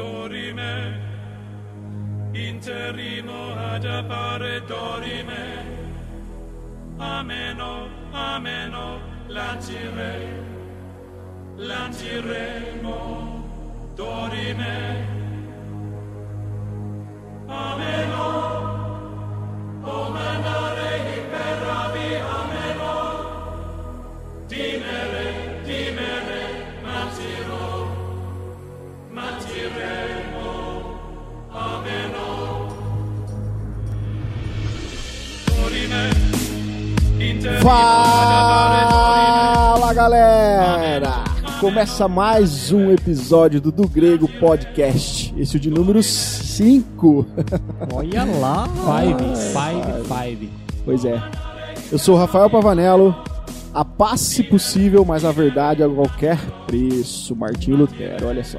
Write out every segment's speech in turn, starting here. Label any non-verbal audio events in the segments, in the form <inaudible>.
dorime, interimo ad appare dorime, ameno, oh, ameno, oh, lancire, lanciremo, dorime, ameno, Fala galera! Começa mais um episódio do Do Grego Podcast. Esse é o de número 5. Olha lá! Five, five, five. Pois é. Eu sou o Rafael Pavanello. A paz se possível, mas a verdade a qualquer preço. Martinho Lutero, olha só.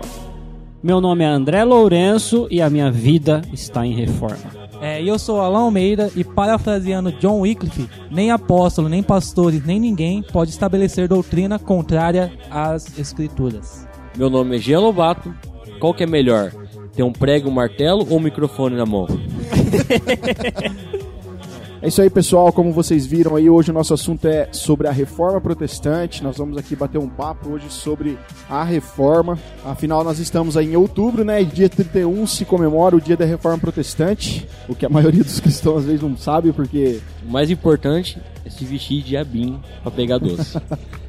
Meu nome é André Lourenço e a minha vida está em reforma. É, eu sou Alan Almeida e parafraseando John Wycliffe, nem apóstolo, nem pastores, nem ninguém pode estabelecer doutrina contrária às escrituras. Meu nome é Jean Lobato. Qual que é melhor? Ter um prego, um martelo ou um microfone na mão? <laughs> É isso aí, pessoal. Como vocês viram aí, hoje o nosso assunto é sobre a reforma protestante. Nós vamos aqui bater um papo hoje sobre a reforma. Afinal, nós estamos aí em outubro, né? E dia 31 se comemora o dia da reforma protestante. O que a maioria dos cristãos às vezes não sabe, porque O mais importante é se vestir de abinho pra pegar doce. <laughs>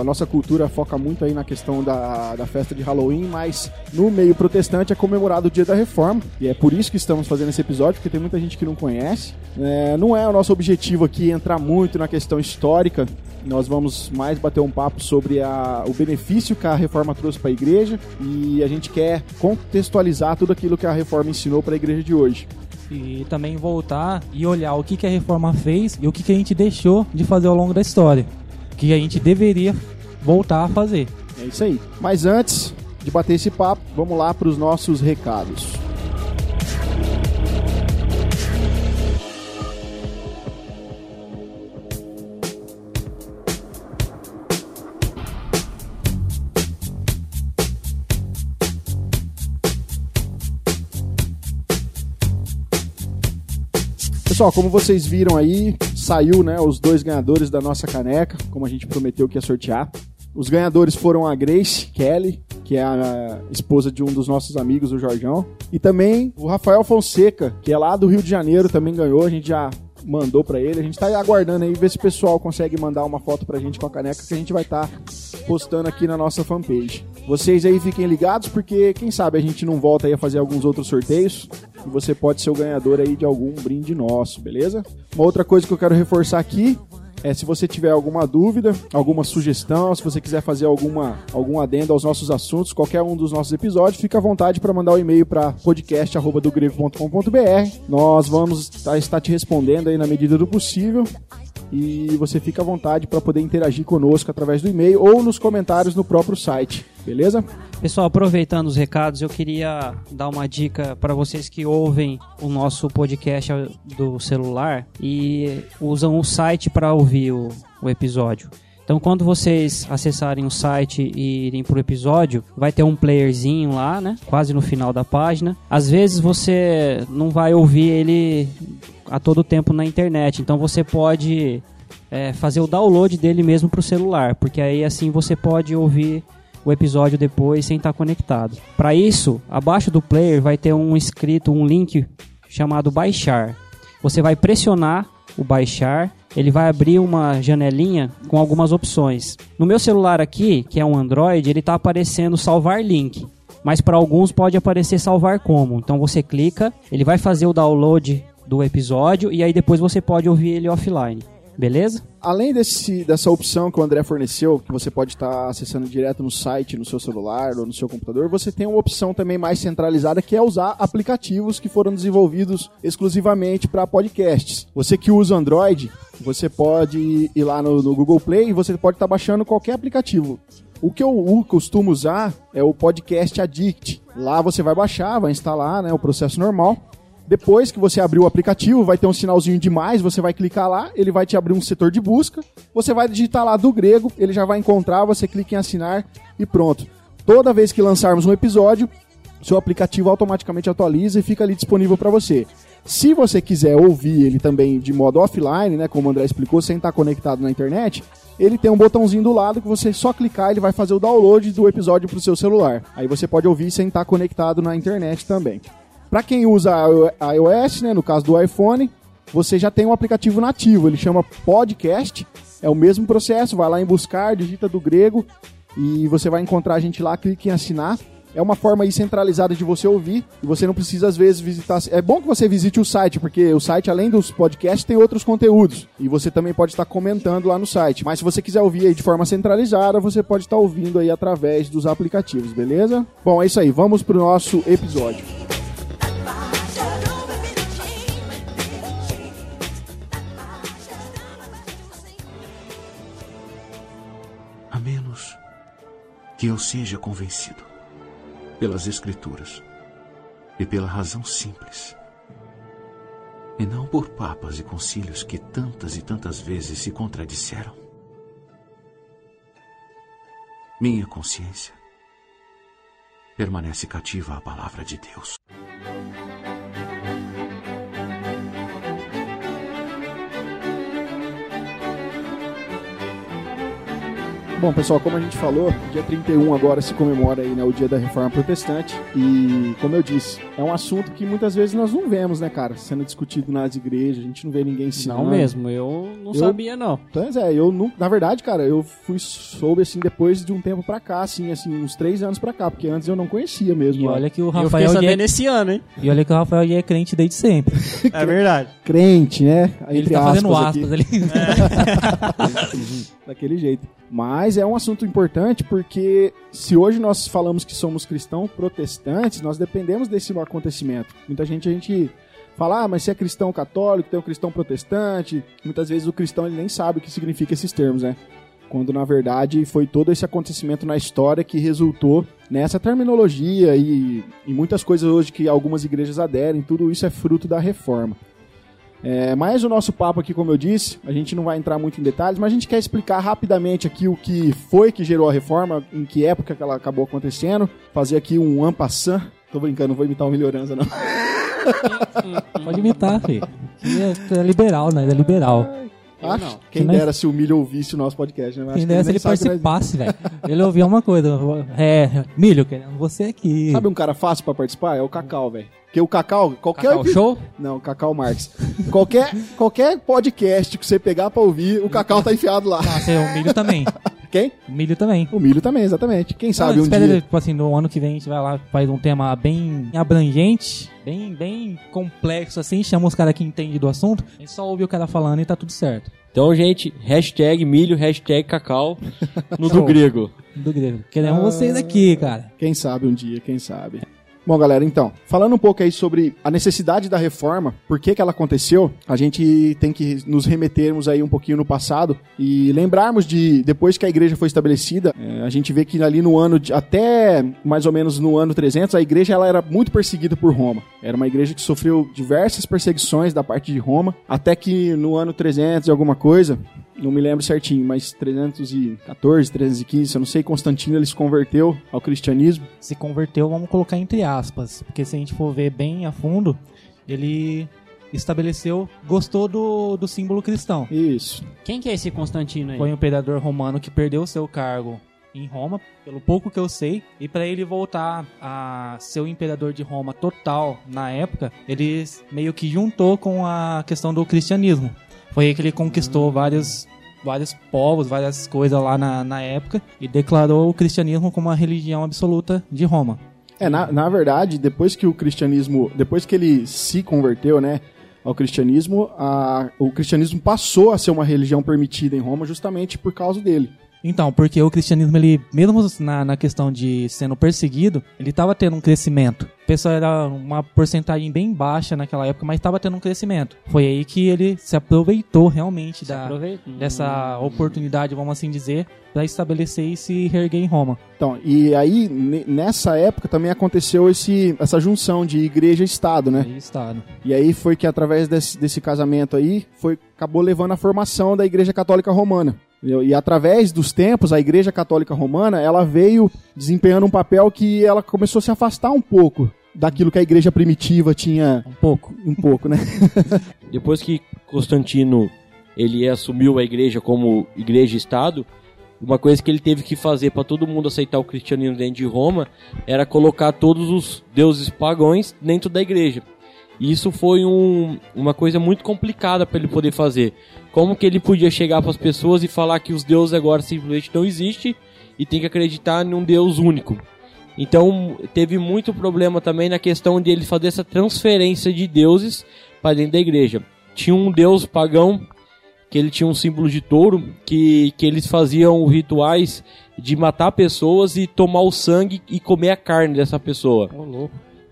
A nossa cultura foca muito aí na questão da, da festa de Halloween, mas no meio protestante é comemorado o dia da reforma. E é por isso que estamos fazendo esse episódio, porque tem muita gente que não conhece. É, não é o nosso objetivo aqui entrar muito na questão histórica. Nós vamos mais bater um papo sobre a- o benefício que a reforma trouxe para a igreja e a gente quer contextualizar tudo aquilo que a reforma ensinou para a igreja de hoje. E também voltar e olhar o que, que a reforma fez e o que, que a gente deixou de fazer ao longo da história. Que a gente deveria voltar a fazer. É isso aí. Mas antes de bater esse papo, vamos lá para os nossos recados. Pessoal, como vocês viram aí, saiu né, os dois ganhadores da nossa caneca, como a gente prometeu que ia sortear. Os ganhadores foram a Grace Kelly, que é a esposa de um dos nossos amigos, o Jorjão, e também o Rafael Fonseca, que é lá do Rio de Janeiro, também ganhou. A gente já mandou pra ele. A gente tá aguardando aí ver se o pessoal consegue mandar uma foto pra gente com a caneca que a gente vai estar postando aqui na nossa fanpage. Vocês aí fiquem ligados porque quem sabe a gente não volta aí a fazer alguns outros sorteios e você pode ser o ganhador aí de algum brinde nosso, beleza? Uma outra coisa que eu quero reforçar aqui é se você tiver alguma dúvida, alguma sugestão, se você quiser fazer alguma algum adendo aos nossos assuntos, qualquer um dos nossos episódios, fica à vontade para mandar o um e-mail para podcast@dogrego.com.br. Nós vamos tá- estar te respondendo aí na medida do possível. E você fica à vontade para poder interagir conosco através do e-mail ou nos comentários no próprio site, beleza? Pessoal, aproveitando os recados, eu queria dar uma dica para vocês que ouvem o nosso podcast do celular e usam o site para ouvir o, o episódio. Então, quando vocês acessarem o site e irem pro episódio, vai ter um playerzinho lá, né? Quase no final da página. Às vezes você não vai ouvir ele a todo tempo na internet, então você pode é, fazer o download dele mesmo pro celular, porque aí assim você pode ouvir o episódio depois sem estar conectado. Para isso, abaixo do player vai ter um escrito, um link chamado baixar. Você vai pressionar o baixar, ele vai abrir uma janelinha com algumas opções. No meu celular aqui, que é um Android, ele está aparecendo salvar link. Mas para alguns pode aparecer salvar como. Então você clica, ele vai fazer o download do episódio e aí depois você pode ouvir ele offline. Beleza? Além desse, dessa opção que o André forneceu, que você pode estar acessando direto no site, no seu celular ou no seu computador, você tem uma opção também mais centralizada que é usar aplicativos que foram desenvolvidos exclusivamente para podcasts. Você que usa Android, você pode ir lá no, no Google Play e você pode estar baixando qualquer aplicativo. O que eu costumo usar é o Podcast Addict. Lá você vai baixar, vai instalar né, o processo normal. Depois que você abrir o aplicativo, vai ter um sinalzinho de mais, você vai clicar lá, ele vai te abrir um setor de busca, você vai digitar lá do grego, ele já vai encontrar, você clica em assinar e pronto. Toda vez que lançarmos um episódio, seu aplicativo automaticamente atualiza e fica ali disponível para você. Se você quiser ouvir ele também de modo offline, né, como o André explicou, sem estar conectado na internet, ele tem um botãozinho do lado que você só clicar ele vai fazer o download do episódio para o seu celular. Aí você pode ouvir sem estar conectado na internet também. Para quem usa iOS, né, no caso do iPhone, você já tem um aplicativo nativo, ele chama Podcast. É o mesmo processo, vai lá em buscar, digita do grego e você vai encontrar a gente lá, clique em assinar. É uma forma aí centralizada de você ouvir e você não precisa às vezes visitar. É bom que você visite o site, porque o site, além dos podcasts, tem outros conteúdos. E você também pode estar comentando lá no site. Mas se você quiser ouvir aí de forma centralizada, você pode estar ouvindo aí através dos aplicativos, beleza? Bom, é isso aí. Vamos pro nosso episódio. Que eu seja convencido pelas Escrituras e pela razão simples, e não por papas e concílios que tantas e tantas vezes se contradisseram. Minha consciência permanece cativa à palavra de Deus. Bom, pessoal, como a gente falou, dia 31 agora se comemora aí, né, o dia da Reforma Protestante. E, como eu disse, é um assunto que muitas vezes nós não vemos, né, cara, sendo discutido nas igrejas, a gente não vê ninguém ensinando. Não mesmo, eu não Eu- sabia não. Pois é, eu não, na verdade, cara, eu fui soube assim depois de um tempo pra cá, assim, assim, uns três anos pra cá, porque antes eu não conhecia mesmo. E olha que o eu fiquei Rafael é, esse ano, hein? e olha que o Rafael já é crente desde sempre. <laughs> É verdade. crente, né? Ele Entre tá fazendo aspas aqui. ali. <laughs> daquele jeito. Mas é um assunto importante porque se hoje nós falamos que somos cristãos protestantes, nós dependemos desse acontecimento. Muita gente a gente fala, ah, mas se é cristão católico, tem o cristão protestante. Muitas vezes o cristão ele nem sabe o que significa esses termos, né? Quando na verdade foi todo esse acontecimento na história que resultou nessa terminologia e, e muitas coisas hoje que algumas igrejas aderem, tudo isso é fruto da reforma. É, mas o nosso papo aqui, como eu disse, a gente não vai entrar muito em detalhes, mas a gente quer explicar rapidamente aqui o que foi que gerou a reforma, em que época que ela acabou acontecendo, fazer aqui um ampassant. Tô brincando, não vou imitar o Melhorança, não. <laughs> Pode imitar, filho. É, é liberal, né? Ele é liberal. Acho. não. Quem Que nós- dera se o Milho ouvisse o nosso podcast, né? Mas Quem que dera se ele nós- participasse, velho. Ele ouvia uma coisa. É, milho, querendo você aqui. Sabe um cara fácil pra participar? É o Cacau, velho. Porque o Cacau, qualquer. Cacau Show? Não, Cacau Marques. qualquer, qualquer podcast que você pegar pra ouvir, o Cacau tá enfiado lá. Nossa, é, o milho também. Quem? O milho também. O Milho também, exatamente. Quem sabe Não, um espera, dia. tipo assim, no ano que vem a gente vai lá, faz um tema bem abrangente, bem, bem complexo assim, chama os caras que entendem do assunto, a gente só ouve o cara falando e tá tudo certo. Então, gente, hashtag milho, hashtag cacau no <laughs> do grego. Do grego. Queremos Ah. vocês aqui, cara. Quem sabe um dia, quem sabe. Bom, galera, então, falando um pouco aí sobre a necessidade da reforma, por que que ela aconteceu, a gente tem que nos remetermos aí um pouquinho no passado e lembrarmos de, depois que a igreja foi estabelecida, é, a gente vê que ali no ano, de, até mais ou menos no ano 300, a igreja ela era muito perseguida por Roma. Era uma igreja que sofreu diversas perseguições da parte de Roma, até que no ano 300 e alguma coisa, não me lembro certinho, mas 314, 315, eu não sei, Constantino ele se converteu ao cristianismo. Se converteu, vamos colocar entre aspas, porque se a gente for ver bem a fundo, ele estabeleceu, gostou do, do símbolo cristão. Isso. Quem que é esse Constantino aí? Foi um imperador romano que perdeu o seu cargo em Roma, pelo pouco que eu sei, e para ele voltar a ser o imperador de Roma total na época, ele meio que juntou com a questão do cristianismo. Foi aí que ele conquistou vários vários povos, várias coisas lá na, na época e declarou o cristianismo como a religião absoluta de Roma. É, na, na verdade, depois que o cristianismo, depois que ele se converteu, né, ao cristianismo, a, o cristianismo passou a ser uma religião permitida em Roma justamente por causa dele. Então, porque o cristianismo, ele, mesmo na, na questão de sendo perseguido, ele estava tendo um crescimento. O pessoal era uma porcentagem bem baixa naquela época, mas estava tendo um crescimento. Foi aí que ele se aproveitou realmente da, Aproveita. dessa oportunidade, vamos assim dizer, para estabelecer e se reerguer em Roma. Então, e aí, ne- nessa época também aconteceu esse, essa junção de igreja e Estado, né? Aí Estado. E aí foi que através desse, desse casamento aí, foi, acabou levando à formação da Igreja Católica Romana. E através dos tempos, a Igreja Católica Romana, ela veio desempenhando um papel que ela começou a se afastar um pouco daquilo que a Igreja primitiva tinha Um pouco. um pouco, né? <laughs> Depois que Constantino ele assumiu a igreja como igreja e estado, uma coisa que ele teve que fazer para todo mundo aceitar o cristianismo dentro de Roma era colocar todos os deuses pagãos dentro da igreja. E isso foi um- uma coisa muito complicada para ele poder fazer. Como que ele podia chegar para as pessoas e falar que os deuses agora simplesmente não existem e tem que acreditar em um Deus único? Então teve muito problema também na questão de ele fazer essa transferência de deuses para dentro da igreja. Tinha um deus pagão que ele tinha um símbolo de touro que, que eles faziam rituais de matar pessoas e tomar o sangue e comer a carne dessa pessoa.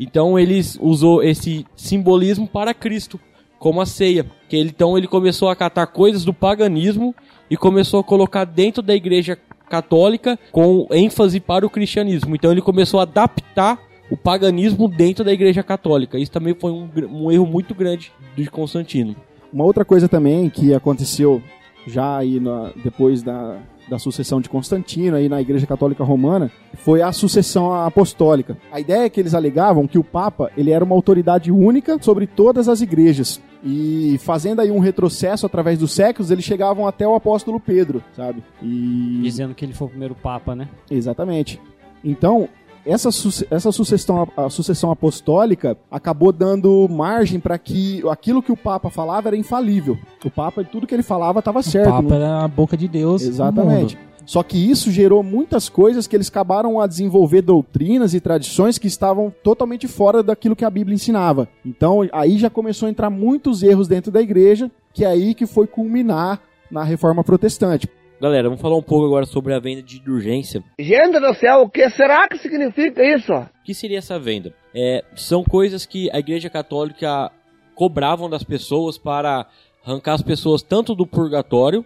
Então eles usou esse simbolismo para Cristo, como a ceia. Que ele, então ele começou a catar coisas do paganismo e começou a colocar dentro da igreja católica com ênfase para o cristianismo. Então ele começou a adaptar o paganismo dentro da igreja católica. Isso também foi um, um erro muito grande de Constantino. Uma outra coisa também que aconteceu já aí na- depois da, da sucessão de Constantino aí na Igreja Católica Romana foi a sucessão apostólica. A ideia é que eles alegavam que o Papa ele era uma autoridade única sobre todas as igrejas. E fazendo aí um retrocesso através dos séculos, eles chegavam até o apóstolo Pedro, sabe? E Dizendo que ele foi o primeiro papa, né? Exatamente. Então, essa, suce- essa sucessão, a sucessão apostólica acabou dando margem para que aquilo que o Papa falava era infalível. O Papa, tudo que ele falava estava certo. o Papa não- era a boca de Deus. Exatamente. Só que isso gerou muitas coisas que eles acabaram a desenvolver doutrinas e tradições que estavam totalmente fora daquilo que a Bíblia ensinava. Então, aí já começou a entrar muitos erros dentro da igreja, que é aí que foi culminar na reforma protestante. Galera, vamos falar um pouco agora sobre a venda de urgência. Gente do céu, o que será que significa isso? O que seria essa venda? É, são coisas que a Igreja Católica cobravam das pessoas para arrancar as pessoas tanto do purgatório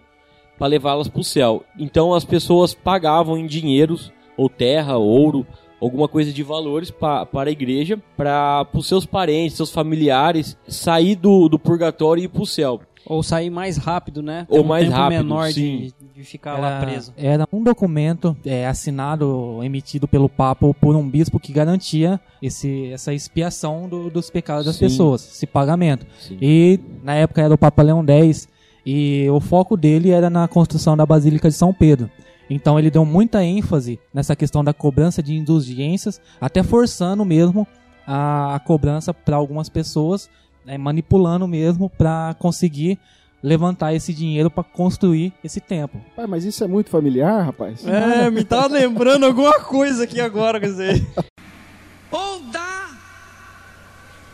para levá-las para o céu. Então as pessoas pagavam em dinheiros, ou terra, ouro, alguma coisa de valores pa, para a igreja, para os seus parentes, seus familiares sair do, do purgatório e ir para o céu. Ou sair mais rápido, né? Ou um mais tempo rápido, menor sim. de, de ficar lá preso. era um documento é, assinado, emitido pelo Papa ou por um bispo que garantia esse, essa expiação do- dos pecados das Sim. pessoas, esse pagamento. Sim. E na época era o Papa Leão X e o foco dele era na construção da Basílica de São Pedro. Então ele deu muita ênfase nessa questão da cobrança de indulgências, até forçando mesmo a, a cobrança para algumas pessoas, né, manipulando mesmo para conseguir levantar esse dinheiro para construir esse templo. Pai, mas isso é muito familiar, rapaz. É, me tá lembrando alguma coisa aqui agora, quer dizer. Ou dá,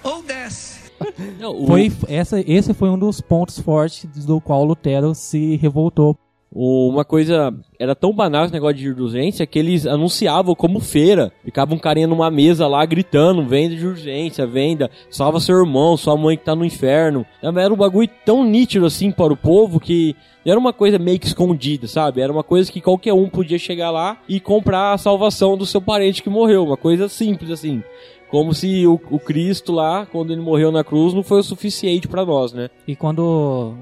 ou desce. Não, o- Foi essa, esse foi um dos pontos fortes do qual Lutero se revoltou. Uma coisa era tão banal esse negócio de urgência que eles anunciavam como feira. Ficava um carinha numa mesa lá gritando: venda de urgência, venda, salva seu irmão, sua mãe que tá no inferno. Era um bagulho tão nítido assim para o povo que era uma coisa meio que escondida, sabe? Era uma coisa que qualquer um podia chegar lá e comprar a salvação do seu parente que morreu. Uma coisa simples assim. Como se o, o Cristo lá, quando ele morreu na cruz, não foi o suficiente para nós, né? E quando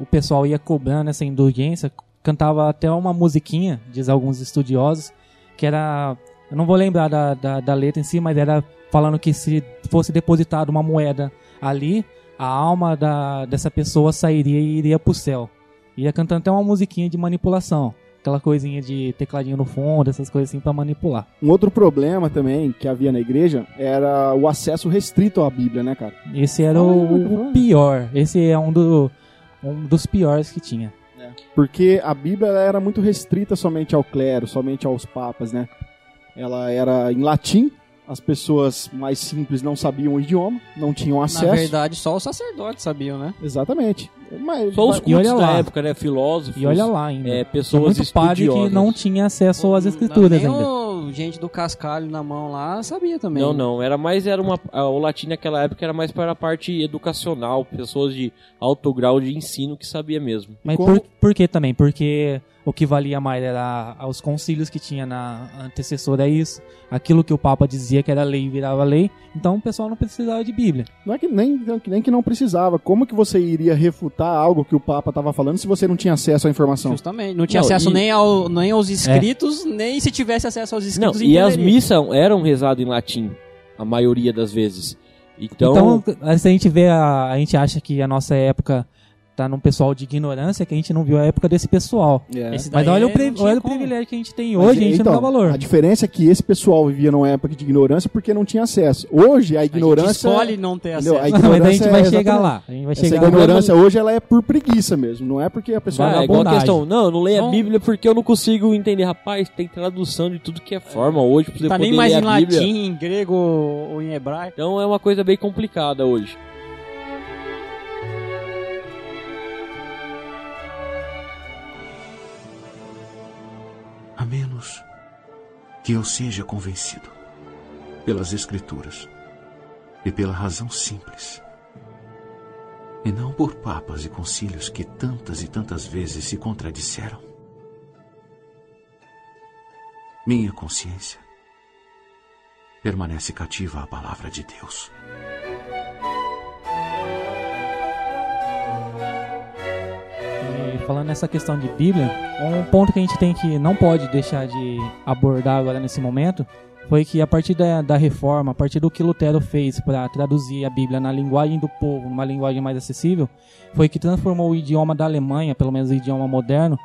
o pessoal ia cobrando essa indulgência, cantava até uma musiquinha, diz alguns estudiosos, que era. Eu não vou lembrar da, da, da letra em si, mas era falando que se fosse depositada uma moeda ali, a alma da, dessa pessoa sairia e iria pro céu. Ia cantando até uma musiquinha de manipulação. Aquela coisinha de tecladinho no fundo, essas coisas assim pra manipular. Um outro problema também que havia na igreja era o acesso restrito à Bíblia, né, cara? Esse era aí, o, o pior. Esse é um, do, um dos piores que tinha. Porque a Bíblia ela era muito restrita somente ao clero, somente aos papas, né? Ela era em latim, as pessoas mais simples não sabiam o idioma, não tinham acesso. Na verdade, só os sacerdotes sabiam, né? Exatamente. Mas, Só os mas- E olha cultos da lá. época, né? Filósofos. E olha lá ainda. É, pessoas muito padre que não tinha acesso às escrituras ainda. o gente do cascalho na mão lá sabia também. Não, não, era mais era uma a- o latim naquela época era mais para a parte educacional, pessoas de alto grau de ensino que sabia mesmo. Mas Como- por, por que também? Porque o que valia mais era os concílios que tinha na antecessora a isso, aquilo que o Papa dizia que era lei virava lei, então o pessoal não precisava de Bíblia. Não é que nem, nem que não precisava. Como que você iria refutar algo que o Papa estava falando se você não tinha acesso à informação? Justamente. Não tinha Não, acesso e- nem, ao, nem aos escritos, nem se tivesse acesso aos Não, escritos. e as missas eram rezadas em latim, a maioria das vezes. Então, Então, se a gente vê, a, a gente acha que a nossa época tá num pessoal de ignorância, que a gente não viu a época desse pessoal. É. Mas olha o, não pri- olha o privilégio que a gente tem Mas, hoje, a gente então, não dá valor. A diferença é que esse pessoal vivia numa época de ignorância porque não tinha acesso. Hoje a A gente ignorância. escolhe não ter entendeu? acesso. A Mas a ignorância gente é vai chegar exatamente- lá. A gente vai Essa chegar lá. ignorância hoje ela é por preguiça mesmo, não é porque a pessoa ah, na é igual a questão, não, eu não leio a Não. Bíblia porque eu não consigo entender. Rapaz, tem tradução de tudo que é forma hoje pra você Tá poder nem mais ler em a latim, em grego ou em hebraico. Então é uma coisa bem complicada hoje. Que eu seja convencido pelas Escrituras e pela razão simples, e não por papas e concílios que tantas e tantas vezes se contradisseram. Minha consciência permanece cativa à palavra de Deus. Falando nessa questão de Bíblia, um ponto que a gente tem que não pode deixar de abordar agora nesse momento foi que a partir da, da reforma, a partir do que Lutero fez para traduzir a Bíblia na linguagem do povo, numa linguagem mais acessível, foi que transformou o idioma da Alemanha, pelo menos o idioma moderno,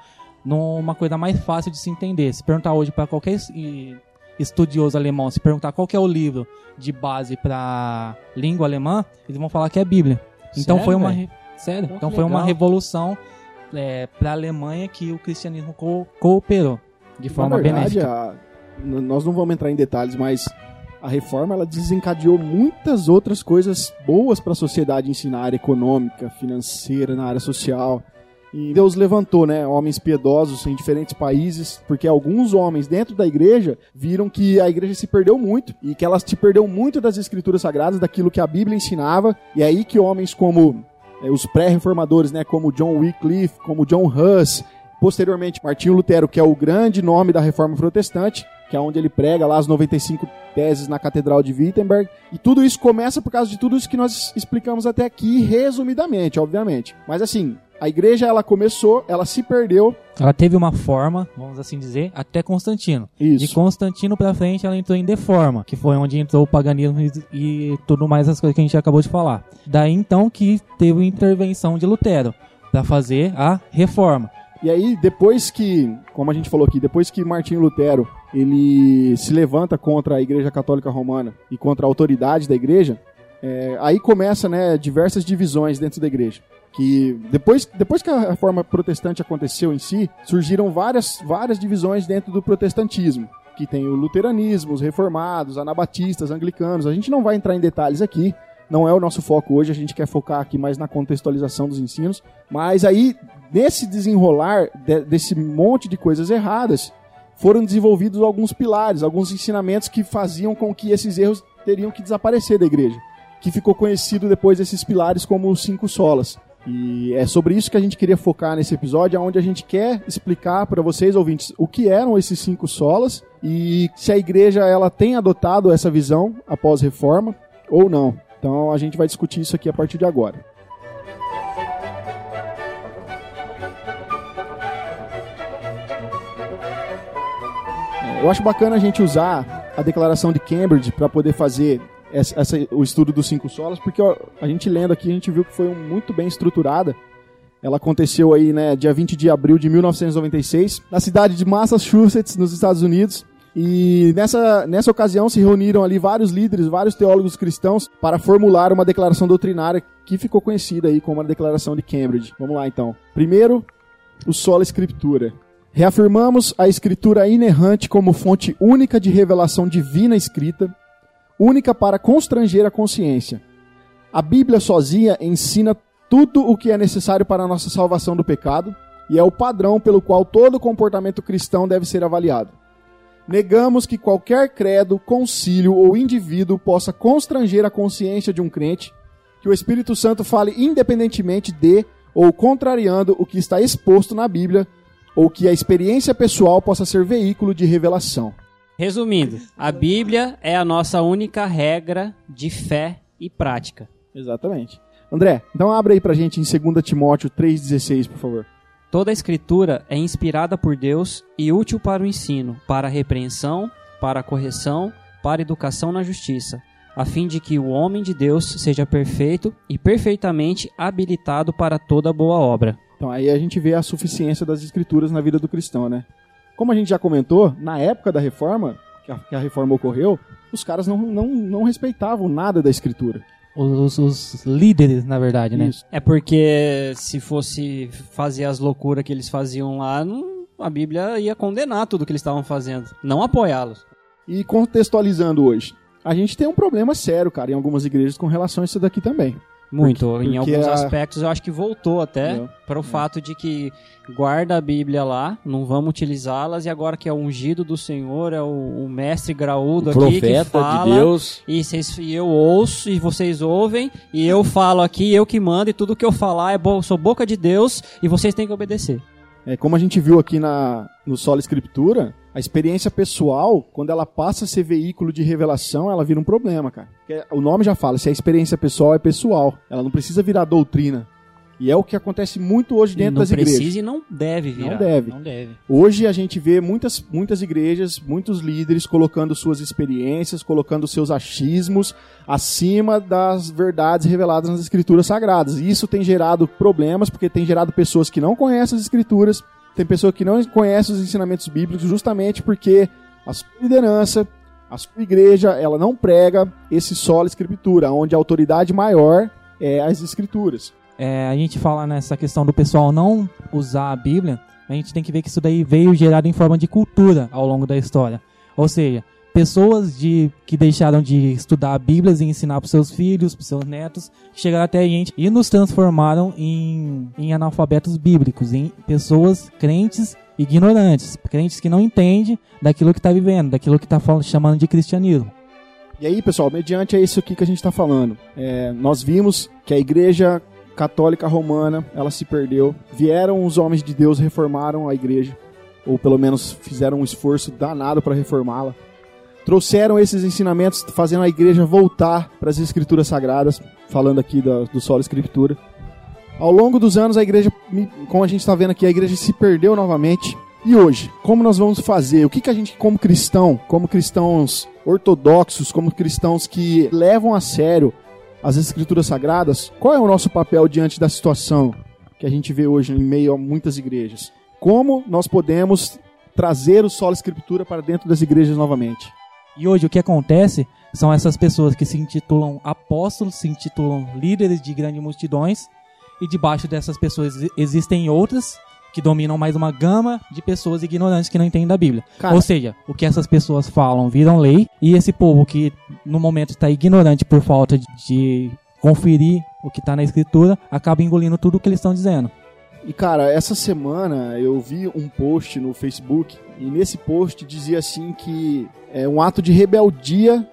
numa coisa mais fácil de se entender. Se perguntar hoje para qualquer es- estudioso alemão, se perguntar qual é o livro de base para língua alemã, eles vão falar que é a Bíblia. Então Sério, foi uma sério, Pô, então foi uma legal. revolução é, para a Alemanha que o cristianismo co- cooperou de forma Na verdade, benéfica. a- nós não vamos entrar em detalhes, mas a reforma ela desencadeou muitas outras coisas boas para a sociedade em si, na área econômica, financeira, na área social. E Deus levantou, né, homens piedosos em diferentes países, porque alguns homens dentro da igreja viram que a igreja se perdeu muito e que ela se perdeu muito das escrituras sagradas, daquilo que a Bíblia ensinava. E é aí que homens como os pré-reformadores, né, como John Wycliffe, como John Huss, posteriormente Martinho Lutero, que é o grande nome da reforma protestante, que é onde ele prega lá as 95 teses na Catedral de Wittenberg. E tudo isso começa por causa de tudo isso que nós explicamos até aqui, resumidamente, obviamente. Mas assim, a igreja ela começou, ela se perdeu. Ela teve uma forma, vamos assim dizer, até Constantino. De Isso. Constantino pra frente ela entrou em deforma, que foi onde entrou o paganismo e, e tudo mais as coisas que a gente acabou de falar. Daí então que teve a intervenção de Lutero pra fazer a reforma. E aí, depois que, como a gente falou aqui, depois que Martinho Lutero ele se levanta contra a Igreja Católica Romana e contra a autoridade da Igreja, é, aí começa, né, diversas divisões dentro da Igreja. Que depois, depois que a reforma protestante aconteceu em si, surgiram várias, várias divisões dentro do protestantismo. Que tem o luteranismo, os reformados, anabatistas, anglicanos. A gente não vai entrar em detalhes aqui, não é o nosso foco hoje, a gente quer focar aqui mais na contextualização dos ensinos. Mas aí, nesse desenrolar de- desse monte de coisas erradas, foram desenvolvidos alguns pilares, alguns ensinamentos que faziam com que esses erros teriam que desaparecer da igreja. Que ficou conhecido depois desses pilares como os cinco solas. E é sobre isso que a gente queria focar nesse episódio, onde a gente quer explicar para vocês, ouvintes, o que eram esses cinco solas e se a igreja ela tem adotado essa visão após reforma ou não. Então a gente vai discutir isso aqui a partir de agora. Eu acho bacana a gente usar a declaração de Cambridge para poder fazer essa- essa- o estudo dos cinco solas, porque ó, a gente lendo aqui, a gente viu que foi muito bem estruturada. Ela aconteceu aí, né, dia 20 de abril de 1996, na cidade de Massachusetts, nos Estados Unidos. E nessa, nessa ocasião se reuniram ali vários líderes, vários teólogos cristãos para formular uma declaração doutrinária que ficou conhecida aí como a Declaração de Cambridge. Vamos lá então. Primeiro, o sola escritura. Reafirmamos a escritura inerrante como fonte única de revelação divina escrita, única para constranger a consciência. A Bíblia sozinha ensina tudo o que é necessário para a nossa salvação do pecado e é o padrão pelo qual todo comportamento cristão deve ser avaliado. Negamos que qualquer credo, concílio ou indivíduo possa constranger a consciência de um crente, que o Espírito Santo fale independentemente de ou contrariando o que está exposto na Bíblia, ou que a experiência pessoal possa ser veículo de revelação. Resumindo, a Bíblia é a nossa única regra de fé e prática. Exatamente. André, então abre aí pra gente em 2 Timóteo 3,16, por favor. Toda a escritura é inspirada por Deus e útil para o ensino, para a repreensão, para a correção, para a educação na justiça, a fim de que o homem de Deus seja perfeito e perfeitamente habilitado para toda boa obra. Então aí a gente vê a suficiência das escrituras na vida do cristão, né? Como a gente já comentou, na época da reforma, que a, que a reforma ocorreu, os caras não, não, não respeitavam nada da escritura. Os, os líderes, na verdade, né? Isso. É porque se fosse fazer as loucuras que eles faziam lá, não- a Bíblia ia condenar tudo que eles estavam fazendo, não apoiá-los. E contextualizando hoje, a gente tem um problema sério, cara, em algumas igrejas com relação a isso daqui também. Muito. Porque- em porque alguns a- aspectos eu acho que voltou até para o fato de que guarda a Bíblia lá, não vamos utilizá-las e agora que é o ungido do Senhor, é o, o mestre graúdo O aqui que fala, de Deus. E, vocês, e eu ouço e vocês ouvem e eu falo aqui, eu que mando e tudo que eu falar é sou boca de Deus e vocês têm que obedecer. É, como a gente viu aqui na, no Solo Escritura, a experiência pessoal, quando ela passa a ser veículo de revelação, ela vira um problema, cara. O nome já fala, se a experiência pessoal é pessoal, ela não precisa virar doutrina. E é o que acontece muito hoje dentro não das igrejas. precisa e não deve virar. Não deve. Não deve. Hoje a gente vê muitas, muitas igrejas, muitos líderes colocando suas experiências, colocando seus achismos acima das verdades reveladas nas escrituras sagradas. E isso tem gerado problemas, porque tem gerado pessoas que não conhecem as escrituras, tem pessoas que não conhecem os ensinamentos bíblicos, justamente porque a sua liderança, a sua igreja, ela não prega esse solo escritura, onde a autoridade maior é as escrituras. É, a gente fala nessa questão do pessoal não usar a Bíblia, a gente tem que ver que isso daí veio gerado em forma de cultura ao longo da história. Ou seja, pessoas de, que deixaram de estudar a Bíblia e ensinar para seus filhos, para seus netos, chegaram até a gente e nos transformaram em, em analfabetos bíblicos, em pessoas crentes ignorantes, crentes que não entendem daquilo que está vivendo, daquilo que está chamando de cristianismo. E aí, pessoal, mediante isso aqui que a gente está falando. É, nós vimos que a igreja católica romana, ela se perdeu. Vieram os homens de Deus, reformaram a igreja, ou pelo menos fizeram um esforço danado para reformá-la. Trouxeram esses ensinamentos, fazendo a igreja voltar para as escrituras sagradas, falando aqui da- do solo escritura. Ao longo dos anos, a igreja, como a gente está vendo aqui, a igreja se perdeu novamente. E hoje, como nós vamos fazer? O que, que a gente, como cristão, como cristãos ortodoxos, como cristãos que levam a sério as escrituras sagradas, qual é o nosso papel diante da situação que a gente vê hoje em meio a muitas igrejas? Como nós podemos trazer o solo escritura para dentro das igrejas novamente? E hoje o que acontece são essas pessoas que se intitulam apóstolos, se intitulam líderes de grandes multidões, e debaixo dessas pessoas exi- existem outras que dominam mais uma gama de pessoas ignorantes que não entendem da Bíblia. Cara- Ou seja, o que essas pessoas falam viram lei, e esse povo que no momento está ignorante por falta de, de conferir o que está na Escritura, acaba engolindo tudo o que eles estão dizendo. E cara, essa semana eu vi um post no Facebook e nesse post dizia assim que é um ato de rebeldia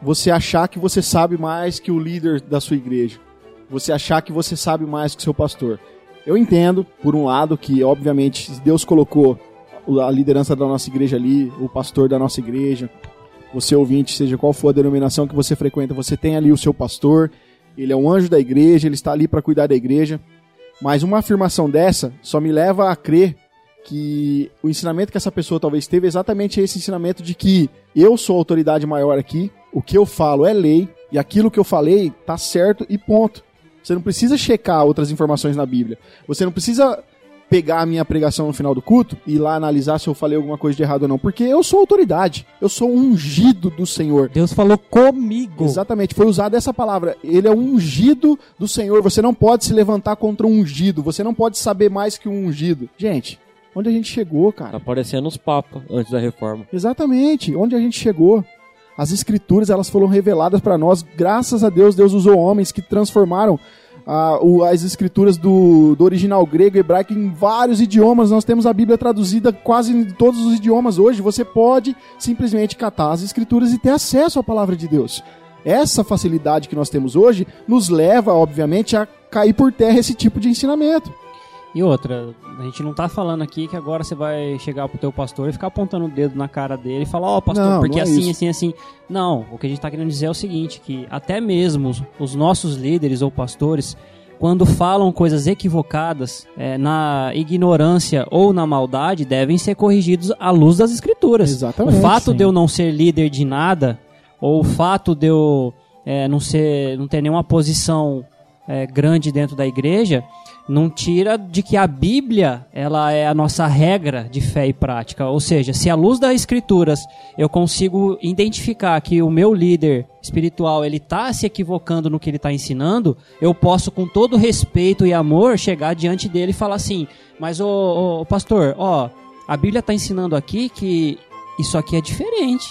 você achar que você sabe mais que o líder da sua igreja. Você achar que você sabe mais que o seu pastor. Eu entendo, por um lado, que obviamente Deus colocou a liderança da nossa igreja ali, o pastor da nossa igreja, você ouvinte, seja qual for a denominação que você frequenta, você tem ali o seu pastor, ele é um anjo da igreja, ele está ali para cuidar da igreja. Mas uma afirmação dessa só me leva a crer que o ensinamento que essa pessoa talvez teve é exatamente esse ensinamento de que eu sou a autoridade maior aqui, o que eu falo é lei, e aquilo que eu falei tá certo e ponto. Você não precisa checar outras informações na Bíblia. Você não precisa pegar a minha pregação no final do culto e ir lá analisar se eu falei alguma coisa de errado ou não, porque eu sou autoridade. Eu sou ungido do Senhor. Deus falou comigo. Exatamente, foi usada essa palavra. Ele é ungido do Senhor. Você não pode se levantar contra um ungido. Você não pode saber mais que um ungido. Gente, onde a gente chegou, Tá cara? parecendo os papas antes da reforma. Exatamente, onde a gente chegou. As escrituras, elas foram reveladas para nós. Graças a Deus, Deus usou homens que transformaram a- o- as escrituras do, do original grego e hebraico em vários idiomas. Nós temos a Bíblia traduzida quase em todos os idiomas hoje. Você pode simplesmente catar as escrituras e ter acesso à palavra de Deus. Essa facilidade que nós temos hoje nos leva, obviamente, a cair por terra esse tipo de ensinamento. E outra, a gente não tá falando aqui que agora você vai chegar pro teu pastor e ficar apontando o dedo na cara dele e falar, ó, pastor, Não, porque não é assim, isso. assim, assim. Não, o que a gente tá querendo dizer é o seguinte, que até mesmo os, os nossos líderes ou pastores, quando falam coisas equivocadas, é, na ignorância ou na maldade, devem ser corrigidos à luz das escrituras. Exatamente, O fato sim. de eu não ser líder de nada, ou o fato de eu é, não ser, não ter nenhuma posição é, grande dentro da igreja, não tira de que a Bíblia ela é a nossa regra de fé e prática. Ou seja, se à luz das escrituras eu consigo identificar que o meu líder espiritual ele está se equivocando no que ele está ensinando, eu posso com todo respeito e amor chegar diante dele e falar assim: mas ô, pastor, ó, a Bíblia está ensinando aqui que isso aqui é diferente.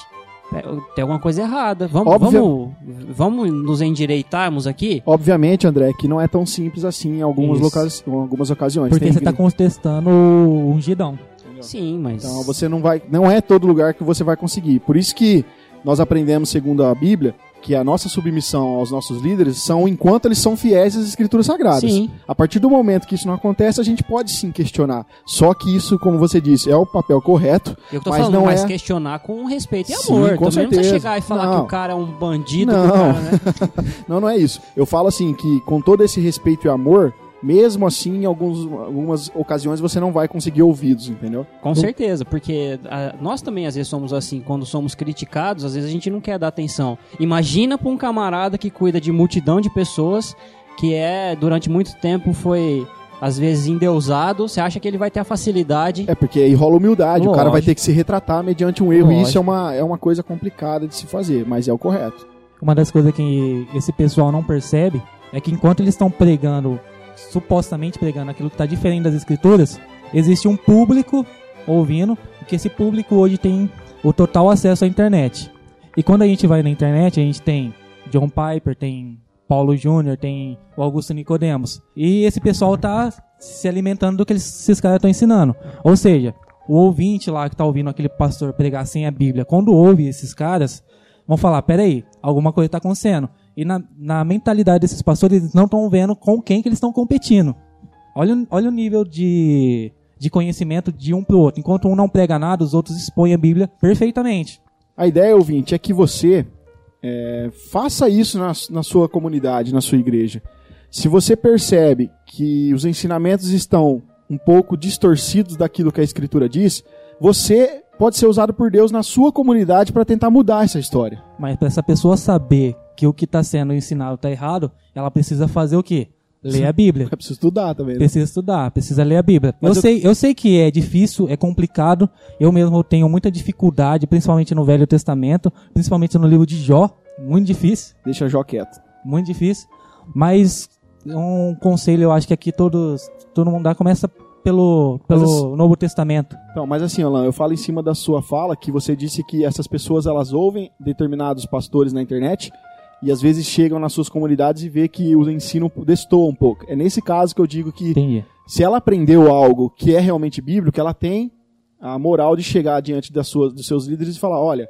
É, Tem alguma coisa errada. Vamos, Óbvio. vamos, vamos nos endireitarmos aqui? Obviamente, André, que não é tão simples assim em algumas, locais, em algumas ocasiões. Porque Tem você tá igre- contestando o ungidão. Sim, mas. Então você não vai, não é todo lugar que você vai conseguir. Por isso que nós aprendemos segundo a Bíblia que a nossa submissão aos nossos líderes são enquanto eles são fiéis às escrituras sagradas. Sim. A partir do momento que isso não acontece, a gente pode sim questionar. Só que isso, como você disse, é o papel correto. Eu tô mas falando, não mas é- questionar com respeito e Sim, amor. com Também não certeza. precisa chegar e falar Não. que o cara é um bandido. Não. cara, né? <laughs> Não, não é isso. Eu falo assim que com todo esse respeito e amor, mesmo assim, em alguns, algumas ocasiões você não vai conseguir ouvidos, entendeu? Com certeza, porque ah, nós também às vezes somos assim, quando somos criticados, às vezes a gente não quer dar atenção. Imagina pra um camarada que cuida de multidão de pessoas, que é, durante muito tempo, foi às vezes endeusado, você acha que ele vai ter a facilidade. É porque aí rola humildade, o cara vai Lógico. ter que se retratar mediante um erro, e isso Lógico. é uma, é uma coisa complicada de se fazer, mas é o correto. Uma das coisas que esse pessoal não percebe é que enquanto eles estão pregando, supostamente pregando aquilo que está diferente das escrituras, existe um público ouvindo, que esse público hoje tem o total acesso à internet. E quando a gente vai na internet, a gente tem John Piper, tem Paulo Júnior, tem o Augusto Nicodemos. E esse pessoal tá se alimentando do que esses caras estão ensinando. Ou seja, o ouvinte lá que tá ouvindo aquele pastor pregar sem a Bíblia, quando ouve esses caras, vão falar, peraí, alguma coisa está acontecendo. E na, na mentalidade desses pastores, eles não estão vendo com quem que eles estão competindo. Olha, o- olha o nível de, de conhecimento de um pro outro. Enquanto um não prega nada, os outros expõem a Bíblia perfeitamente. A ideia, ouvinte, é que você é, faça isso na, na sua comunidade, na sua igreja. Se você percebe que os ensinamentos estão um pouco distorcidos daquilo que a Escritura diz, você pode ser usado por Deus na sua comunidade para tentar mudar essa história. Mas para essa pessoa saber que o que está sendo ensinado está errado, ela precisa fazer o quê? Ler a Bíblia. <laughs> É preciso estudar também. Né? Precisa estudar, precisa ler a Bíblia. Eu, eu- sei, eu sei que é difícil, é complicado. Eu mesmo tenho muita dificuldade, principalmente no Velho Testamento, principalmente no livro de Jó. Muito difícil, Deixa Jó quieto. muito difícil. Mas um conselho, eu acho que aqui todos, todo mundo dá, começa pelo, Mas pelo Novo Testamento. Então, mas assim, Alan, eu falo em cima da sua fala que você disse que essas pessoas elas ouvem determinados pastores na internet e às vezes chegam nas suas comunidades e vê que o ensino destoa um pouco. É nesse caso que eu digo que Entendi. se ela aprendeu algo que é realmente bíblico, ela tem a moral de chegar diante das suas, dos seus líderes e falar: olha,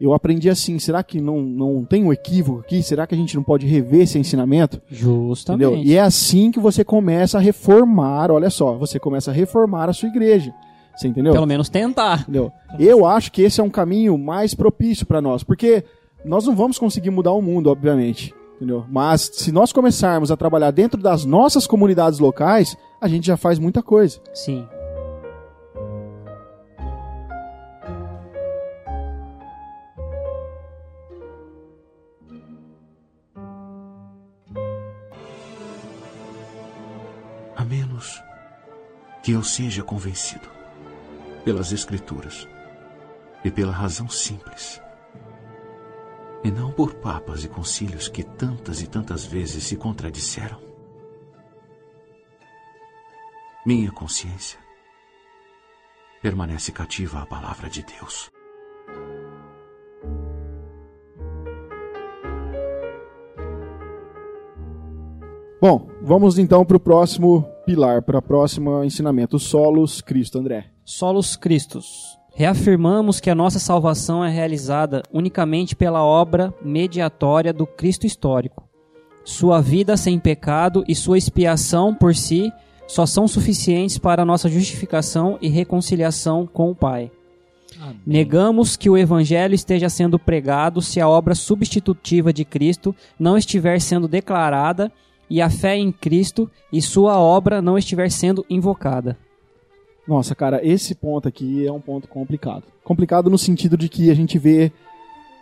eu aprendi assim, será que não, não tem um equívoco aqui? Será que a gente não pode rever esse ensinamento? Justamente. Entendeu? E é assim que você começa a reformar, olha só, você começa a reformar a sua igreja. Você entendeu? Pelo menos tentar. Entendeu? Eu acho que esse é um caminho mais propício para nós, porque nós não vamos conseguir mudar o mundo, obviamente. Entendeu? Mas se nós começarmos a trabalhar dentro das nossas comunidades locais, a gente já faz muita coisa. Sim. a menos que eu seja convencido pelas Escrituras e pela razão simples, e não por papas e concílios que tantas e tantas vezes se contradisseram. Minha consciência permanece cativa à palavra de Deus. Bom, Vamos então para o próximo pilar, para o próximo ensinamento, solos Cristo, André. Solos Christus. Reafirmamos que a nossa salvação é realizada unicamente pela obra mediatória do Cristo histórico. Sua vida sem pecado e sua expiação por si só são suficientes para nossa justificação e reconciliação com o Pai. Negamos que o Evangelho esteja sendo pregado se a obra substitutiva de Cristo não estiver sendo declarada e a fé em Cristo e sua obra não estiver sendo invocada. Nossa, cara, esse ponto aqui é um ponto complicado. Complicado no sentido de que a gente vê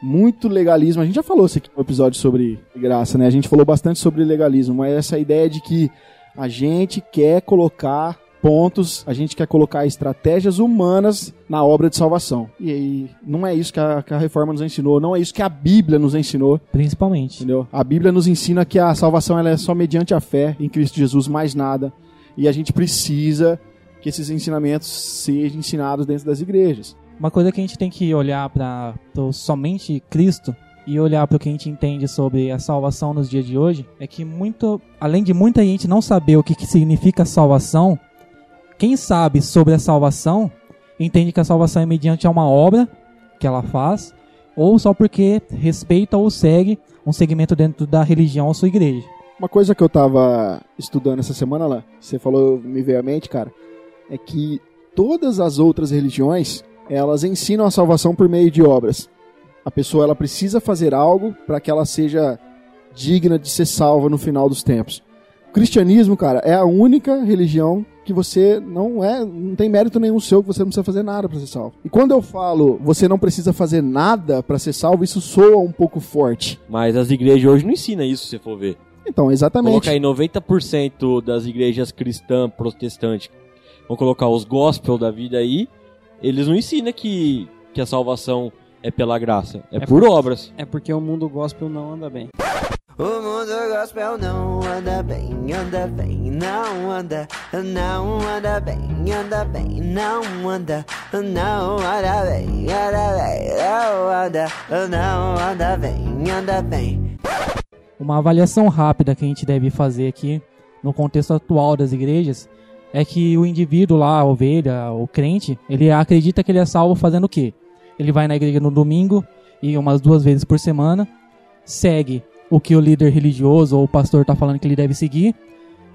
muito legalismo. A gente já falou isso aqui no episódio sobre graça, né? A gente falou bastante sobre legalismo, mas essa ideia de que a gente quer colocar pontos, a gente quer colocar estratégias humanas na obra de salvação. E aí, não é isso que a, que a reforma nos ensinou, não é isso que a Bíblia nos ensinou. Principalmente. Entendeu? A Bíblia nos ensina que a salvação ela é só mediante a fé em Cristo Jesus, mais nada. E a gente precisa que esses ensinamentos sejam ensinados dentro das igrejas. Uma coisa que a gente tem que olhar para somente Cristo e olhar para o que a gente entende sobre a salvação nos dias de hoje é que muito, além de muita gente não saber o que, que significa salvação, quem sabe sobre a salvação entende que a salvação é mediante a uma obra que ela faz ou só porque respeita ou segue um segmento dentro da religião ou sua igreja. Uma coisa que eu tava estudando essa semana lá, você falou, me veio à mente, cara, é que todas as outras religiões, elas ensinam a salvação por meio de obras. A pessoa ela precisa fazer algo para que ela seja digna de ser salva no final dos tempos. O cristianismo, cara, é a única religião que você não é, não tem mérito nenhum seu, que você não precisa fazer nada para ser salvo. E quando eu falo você não precisa fazer nada para ser salvo, isso soa um pouco forte. Mas as igrejas hoje não ensinam isso, se você for ver. Então, exatamente. Coloca aí 90% das igrejas cristãs protestantes, vão colocar os gospel da vida aí, eles não ensinam que, que a salvação é pela graça, é, É por por- obras. É porque o mundo gospel não anda bem. O mundo gospel não anda bem, anda bem, não anda, não anda bem, anda bem, não anda, não anda bem, anda bem, não anda, não anda bem, anda bem. Uma avaliação rápida que a gente deve fazer aqui no contexto atual das igrejas é que o indivíduo lá, a ovelha, o crente, ele acredita que ele é salvo fazendo o quê? Ele vai na igreja no domingo e umas duas vezes por semana, segue o que o líder religioso ou o pastor está falando que ele deve seguir,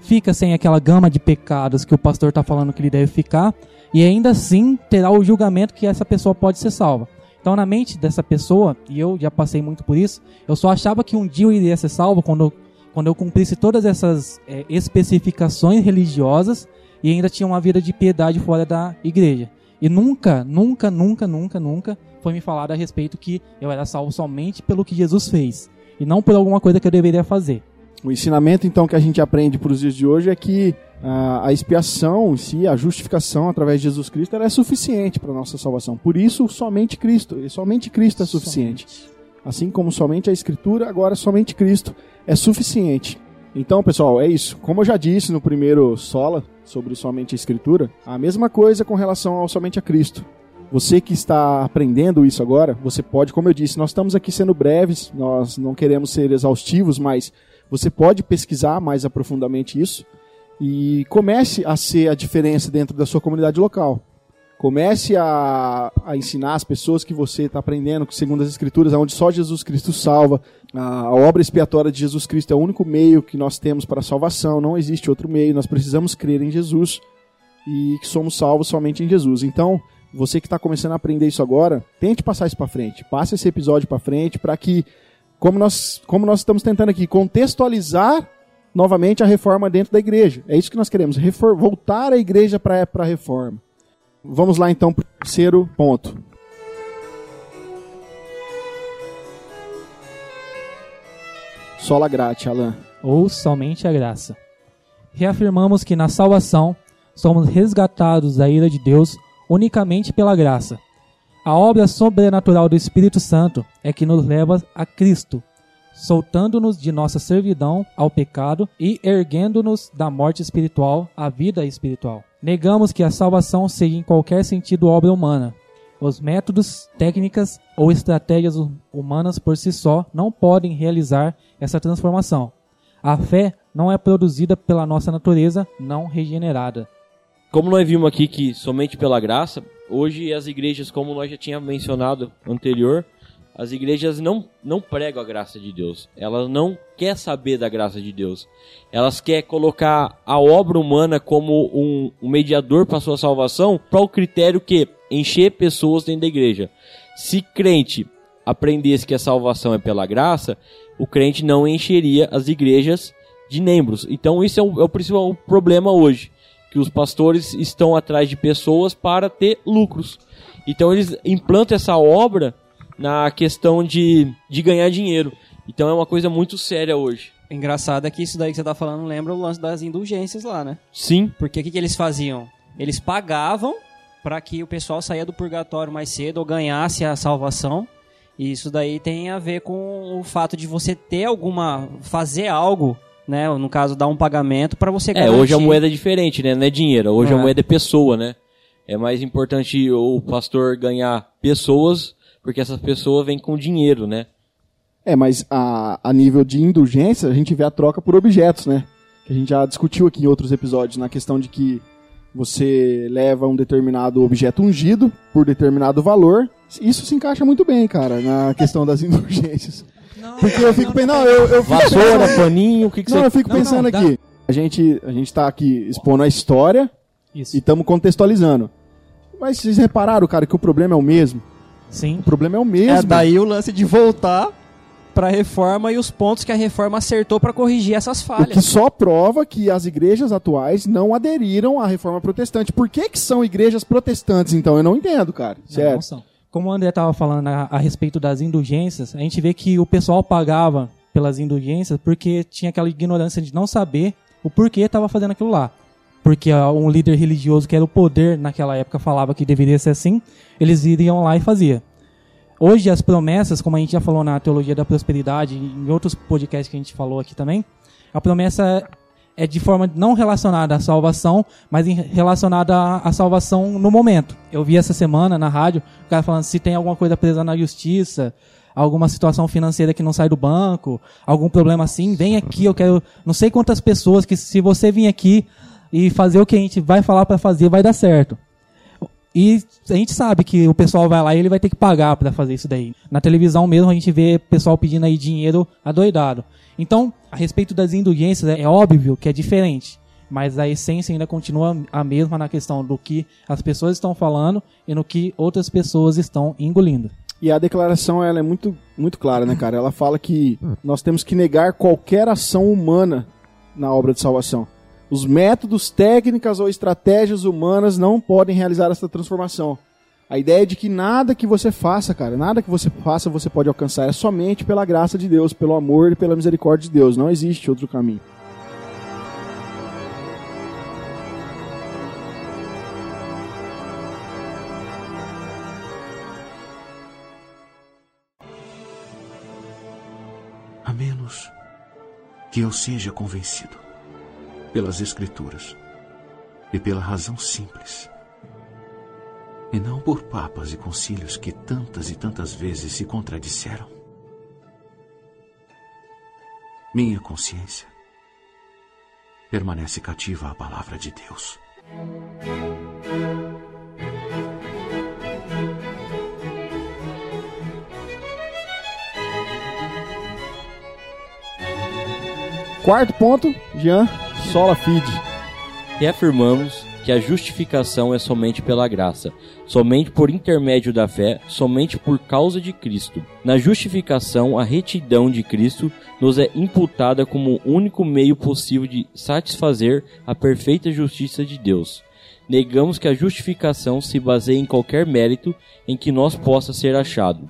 fica sem aquela gama de pecados que o pastor está falando que ele deve ficar, e ainda assim terá o julgamento que essa pessoa pode ser salva. Então, na mente dessa pessoa, e eu já passei muito por isso, eu só achava que um dia eu iria ser salvo quando quando eu cumprisse todas essas eh, especificações religiosas e ainda tinha uma vida de piedade fora da igreja. E nunca, nunca, nunca, nunca, nunca foi me falado a respeito que eu era salvo somente pelo que Jesus fez e não por alguma coisa que eu deveria fazer. O ensinamento, então, que a gente aprende para os dias de hoje é que ah, a expiação em si, a justificação através de Jesus Cristo, ela é suficiente para nossa salvação. Por isso, somente Cristo, e somente Cristo é suficiente. Assim como somente a Escritura, agora somente Cristo é suficiente. Então, pessoal, é isso. Como eu já disse no primeiro Sola, sobre somente a Escritura, a mesma coisa com relação ao somente a Cristo. Você que está aprendendo isso agora, você pode, como eu disse, nós estamos aqui sendo breves, nós não queremos ser exaustivos, mas você pode pesquisar mais aprofundadamente isso e comece a ser a diferença dentro da sua comunidade local. Comece a, a ensinar as pessoas que você está aprendendo, que segundo as Escrituras, onde só Jesus Cristo salva. A, obra expiatória de Jesus Cristo é o único meio que nós temos para a salvação, não existe outro meio. Nós precisamos crer em Jesus e que somos salvos somente em Jesus. Então, você que está começando a aprender isso agora, tente passar isso para frente. Passe esse episódio para frente para que, como nós, como nós estamos tentando aqui, contextualizar novamente a reforma dentro da igreja. É isso que nós queremos, voltar a igreja para a reforma. Vamos lá então para o terceiro ponto. Sola grátis, Alan. ou somente a graça. Reafirmamos que na salvação somos resgatados da ira de Deus unicamente pela graça. A obra sobrenatural do Espírito Santo é que nos leva a Cristo, soltando-nos de nossa servidão ao pecado e erguendo-nos da morte espiritual à vida espiritual. Negamos que a salvação seja em qualquer sentido obra humana. Os métodos, técnicas ou estratégias hu- humanas por si só não podem realizar essa transformação. A fé não é produzida pela nossa natureza não regenerada. Como nós vimos aqui que somente pela graça, hoje as igrejas, como nós já tínhamos mencionado anterior, as igrejas não, não pregam a graça de Deus. Elas não quer saber da graça de Deus. Elas querem colocar a obra humana como um, um mediador para sua salvação, para o critério que encher pessoas dentro da igreja. Se crente aprendesse que a salvação é pela graça, o crente não encheria as igrejas de membros. Então isso é o, é o principal problema hoje, que os pastores estão atrás de pessoas para ter lucros. Então eles implantam essa obra na questão de, de ganhar dinheiro. Então é uma coisa muito séria hoje. Engraçado é que isso daí que você tá falando lembra o lance das indulgências lá, né? Sim, Porque o que, que eles faziam? Eles pagavam para que o pessoal saia do purgatório mais cedo ou ganhasse a salvação. E isso daí tem a ver com o fato de você ter alguma. fazer algo, né? No caso, dar um pagamento para você É, garantir. hoje a moeda é diferente, né? Não é dinheiro. Hoje É. a moeda é pessoa, né? É mais importante o pastor ganhar pessoas, porque essas pessoas vêm com dinheiro, né? É, mas a, a nível de indulgência, a gente vê a troca por objetos, né? Que a gente já discutiu aqui em outros episódios, na questão de que você leva um determinado objeto ungido por determinado valor. Isso se encaixa muito bem, cara, na questão das <laughs> indulgências. Porque eu fico pensando, não, eu, eu fico Vassoura, pensando- paninho, o que, que Não, você... eu fico Não, pensando não, dá- aqui. A gente, a gente tá aqui expondo a história Isso. e estamos contextualizando. Mas vocês repararam, cara, que o problema é o mesmo? Sim. O problema é o mesmo. É daí o lance de voltar pra reforma e os pontos que a reforma acertou pra corrigir essas O falhas. que só prova que as igrejas atuais não aderiram à reforma protestante. Por que, que são igrejas protestantes, então? Eu não entendo, cara. Não, Sério. não são. Como o André estava falando a, a respeito das indulgências, a gente vê que o pessoal pagava pelas indulgências porque tinha aquela ignorância de não saber o porquê estava fazendo aquilo lá. Porque ah, um líder religioso que era o poder naquela época falava que deveria ser assim, eles iriam lá e fazia. Hoje as promessas, como a gente já falou na teologia da prosperidade, em outros podcasts que a gente falou aqui também, a promessa é de forma não relacionada à salvação, mas relacionada à, à salvação no momento. Eu vi essa semana na rádio o cara falando se tem alguma coisa presa na justiça, alguma situação financeira que não sai do banco, algum problema assim, vem aqui, eu quero não sei quantas pessoas que se você vir aqui e fazer o que a gente vai falar para fazer, vai dar certo. E a gente sabe que o pessoal vai lá e ele vai ter que pagar para fazer isso daí. Na televisão mesmo a gente vê pessoal pedindo aí dinheiro adoidado. Então, a respeito das indulgências, é óbvio que é diferente. Mas a essência ainda continua a mesma na questão do que as pessoas estão falando e no que outras pessoas estão engolindo. E a declaração ela é muito, muito clara, né, cara? Ela fala que nós temos que negar qualquer ação humana na obra de salvação. Os métodos, técnicas ou estratégias humanas não podem realizar essa transformação. A ideia é de que nada que você faça, cara, nada que você faça você pode alcançar. É somente pela graça de Deus, pelo amor e pela misericórdia de Deus. Não existe outro caminho. A menos que eu seja convencido pelas Escrituras e pela razão simples, e não por papas e concílios que tantas e tantas vezes se contradisseram. Minha consciência permanece cativa à palavra de Deus. Quarto ponto, Jean, sola fide. Reafirmamos que a justificação é somente pela graça, somente por intermédio da fé, somente por causa de Cristo. Na justificação, a retidão de Cristo nos é imputada como o único meio possível de satisfazer a perfeita justiça de Deus. Negamos que a justificação se baseie em qualquer mérito em que nós possa ser achado,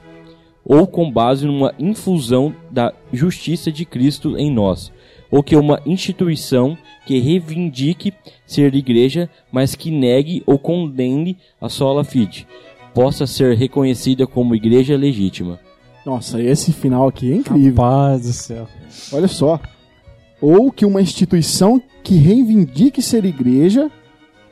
ou com base numa infusão da justiça de Cristo em nós, ou que uma instituição que reivindique ser igreja, mas que negue ou condene a sola fide, possa ser reconhecida como igreja legítima. Nossa, esse final aqui é incrível. Paz do céu. Olha só. Ou que uma instituição que reivindique ser igreja,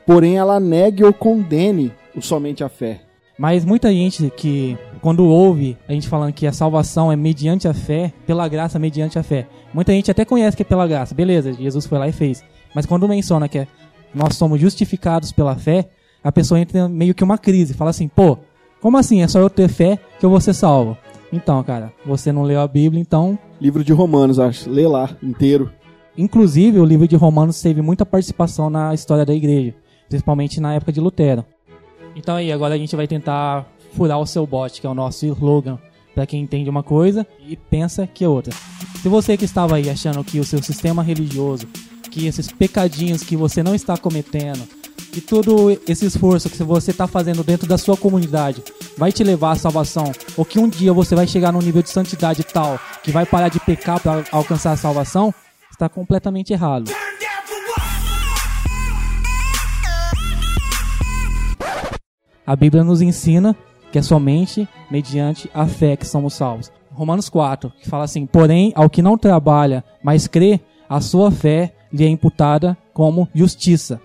porém ela negue ou condene o somente a fé. Mas muita gente que quando ouve a gente falando que a salvação é mediante a fé, pela graça mediante a fé. Muita gente até conhece que é pela graça, beleza, Jesus foi lá e fez. Mas quando menciona que é, nós somos justificados pela fé, a pessoa entra meio que uma crise, fala assim, pô, como assim? É só eu ter fé que eu vou ser salvo? Então, cara, você não leu a Bíblia, então Livro de Romanos, acho. Lê lá, inteiro. Inclusive, o livro de Romanos teve muita participação na história da igreja, principalmente na época de Lutero. Então aí, agora a gente vai tentar furar o seu bote, que é o nosso slogan, para quem entende uma coisa e pensa que é outra. Se você que estava aí achando que o seu sistema religioso, que esses pecadinhos que você não está cometendo, que todo esse esforço que você está fazendo dentro da sua comunidade vai te levar à salvação, ou que um dia você vai chegar num nível de santidade tal que vai parar de pecar para alcançar a salvação, está completamente errado. A Bíblia nos ensina que é somente mediante a fé que somos salvos. Romanos 4, que fala assim: Porém, ao que não trabalha, mas crê, a sua fé lhe é imputada como justiça.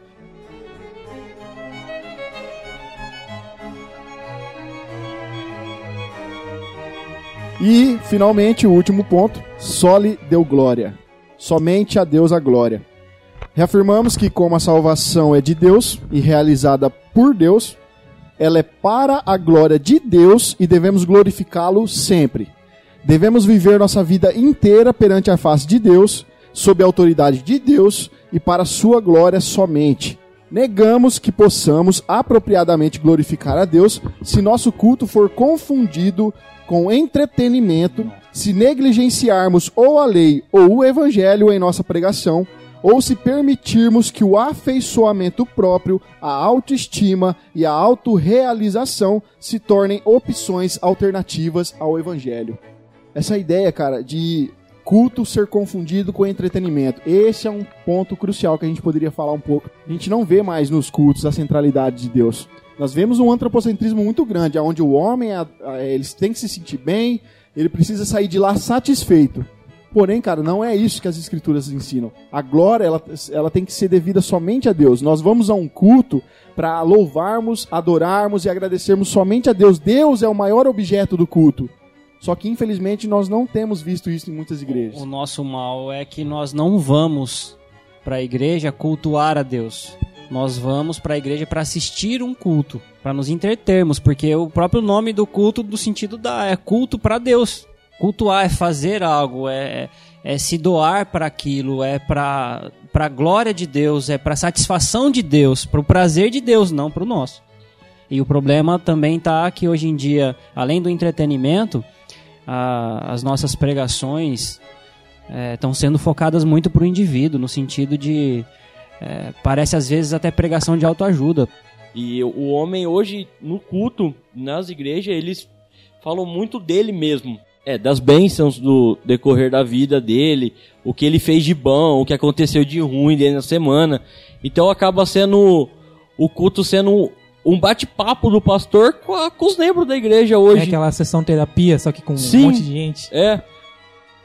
E, finalmente, o último ponto. Só lhe deu glória. Somente a Deus a glória. Reafirmamos que, como a salvação é de Deus e realizada por Deus, ela é para a glória de Deus e devemos glorificá-lo sempre. Devemos viver nossa vida inteira perante a face de Deus, sob a autoridade de Deus e para sua glória somente. Negamos que possamos apropriadamente glorificar a Deus se nosso culto for confundido com entretenimento, se negligenciarmos ou a lei ou o evangelho em nossa pregação, ou se permitirmos que o afeiçoamento próprio, a autoestima e a autorrealização se tornem opções alternativas ao evangelho. Essa ideia, cara, de culto ser confundido com entretenimento. Esse é um ponto crucial que a gente poderia falar um pouco. A gente não vê mais nos cultos a centralidade de Deus. Nós vemos um antropocentrismo muito grande, onde o homem ele tem que se sentir bem, ele precisa sair de lá satisfeito. Porém, cara, não é isso que as escrituras ensinam. A glória, ela, ela tem que ser devida somente a Deus. Nós vamos a um culto para louvarmos, adorarmos e agradecermos somente a Deus. Deus é o maior objeto do culto. Só que, infelizmente, nós não temos visto isso em muitas igrejas. O nosso mal é que nós não vamos para a igreja cultuar a Deus. Nós vamos para a igreja para assistir um culto, para nos entretermos, porque o próprio nome do culto do sentido da é culto para Deus. Cultuar é fazer algo, é, é se doar para aquilo, é para para glória de Deus, é para satisfação de Deus, para o prazer de Deus, não para o nosso. E o problema também tá que hoje em dia, além do entretenimento, a- as nossas pregações estão sendo focadas muito para o indivíduo, no sentido de. é, parece às vezes até pregação de autoajuda. E o homem hoje, no culto, nas igrejas, eles falam muito dele mesmo. É, das bênçãos do decorrer da vida dele, o que ele fez de bom, o que aconteceu de ruim dentro da semana. Então acaba sendo o culto sendo um bate-papo do pastor com, a- com os membros da igreja É hoje. aquela sessão terapia, só que com Sim. um monte de gente. É,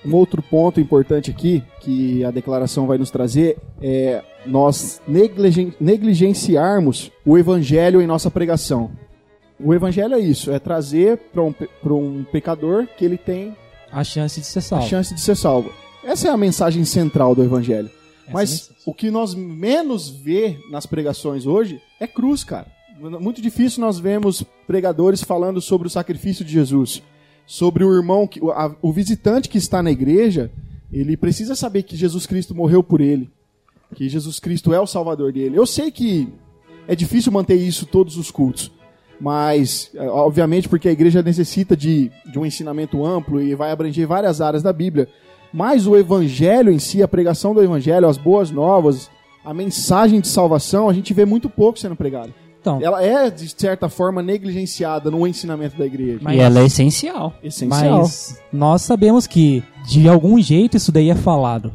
Um outro ponto importante aqui que a declaração vai nos trazer é nós negligen- negligenciarmos o evangelho em nossa pregação. O evangelho é isso, é trazer para um, pra um pecador que ele tem A chance de ser a salvo. chance de ser salvo. Essa é a mensagem central do evangelho. Essa Mas mensagem. o que nós menos vê nas pregações hoje é cruz, cara. Muito difícil nós vemos pregadores falando sobre o sacrifício de Jesus, sobre o irmão, que, o, a- o visitante que está na igreja, ele precisa saber que Jesus Cristo morreu por ele, que Jesus Cristo é o salvador dele. Eu sei que é difícil manter isso todos os cultos, mas é, obviamente porque a igreja necessita de, de um ensinamento amplo e vai abranger várias áreas da Bíblia. Mas o evangelho em si, a pregação do evangelho, as boas novas, a mensagem de salvação, a gente vê muito pouco sendo pregada. Então, Ela é, de certa forma, negligenciada no ensinamento da igreja. Mas- E ela é essencial. Essencial. mas nós sabemos que de algum jeito isso daí é falado.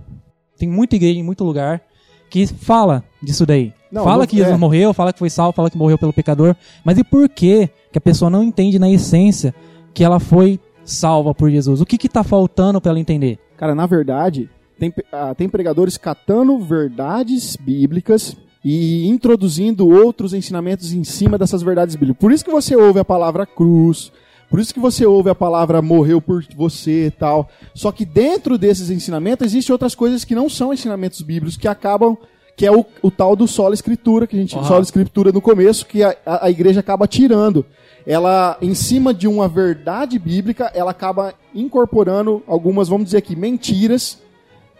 Tem muita igreja em muito lugar que fala disso daí. Não, fala não- que Jesus é. morreu, fala que foi salvo, fala que morreu pelo pecador. Mas e por que que a pessoa não entende na essência que ela foi salva por Jesus? O que que tá faltando para ela entender? Cara, na verdade, tem, ah, tem pregadores catando verdades bíblicas e introduzindo outros ensinamentos em cima dessas verdades bíblicas. Por isso que você ouve a palavra cruz, Por isso que você ouve a palavra morreu por você e tal. Só que dentro desses ensinamentos existem outras coisas que não são ensinamentos bíblicos, que acabam que é o, o tal do sola escritura, que a gente Aham. sola escritura no começo, que a, a, a igreja acaba tirando. Ela, em cima de uma verdade bíblica, ela acaba incorporando algumas, vamos dizer aqui, mentiras,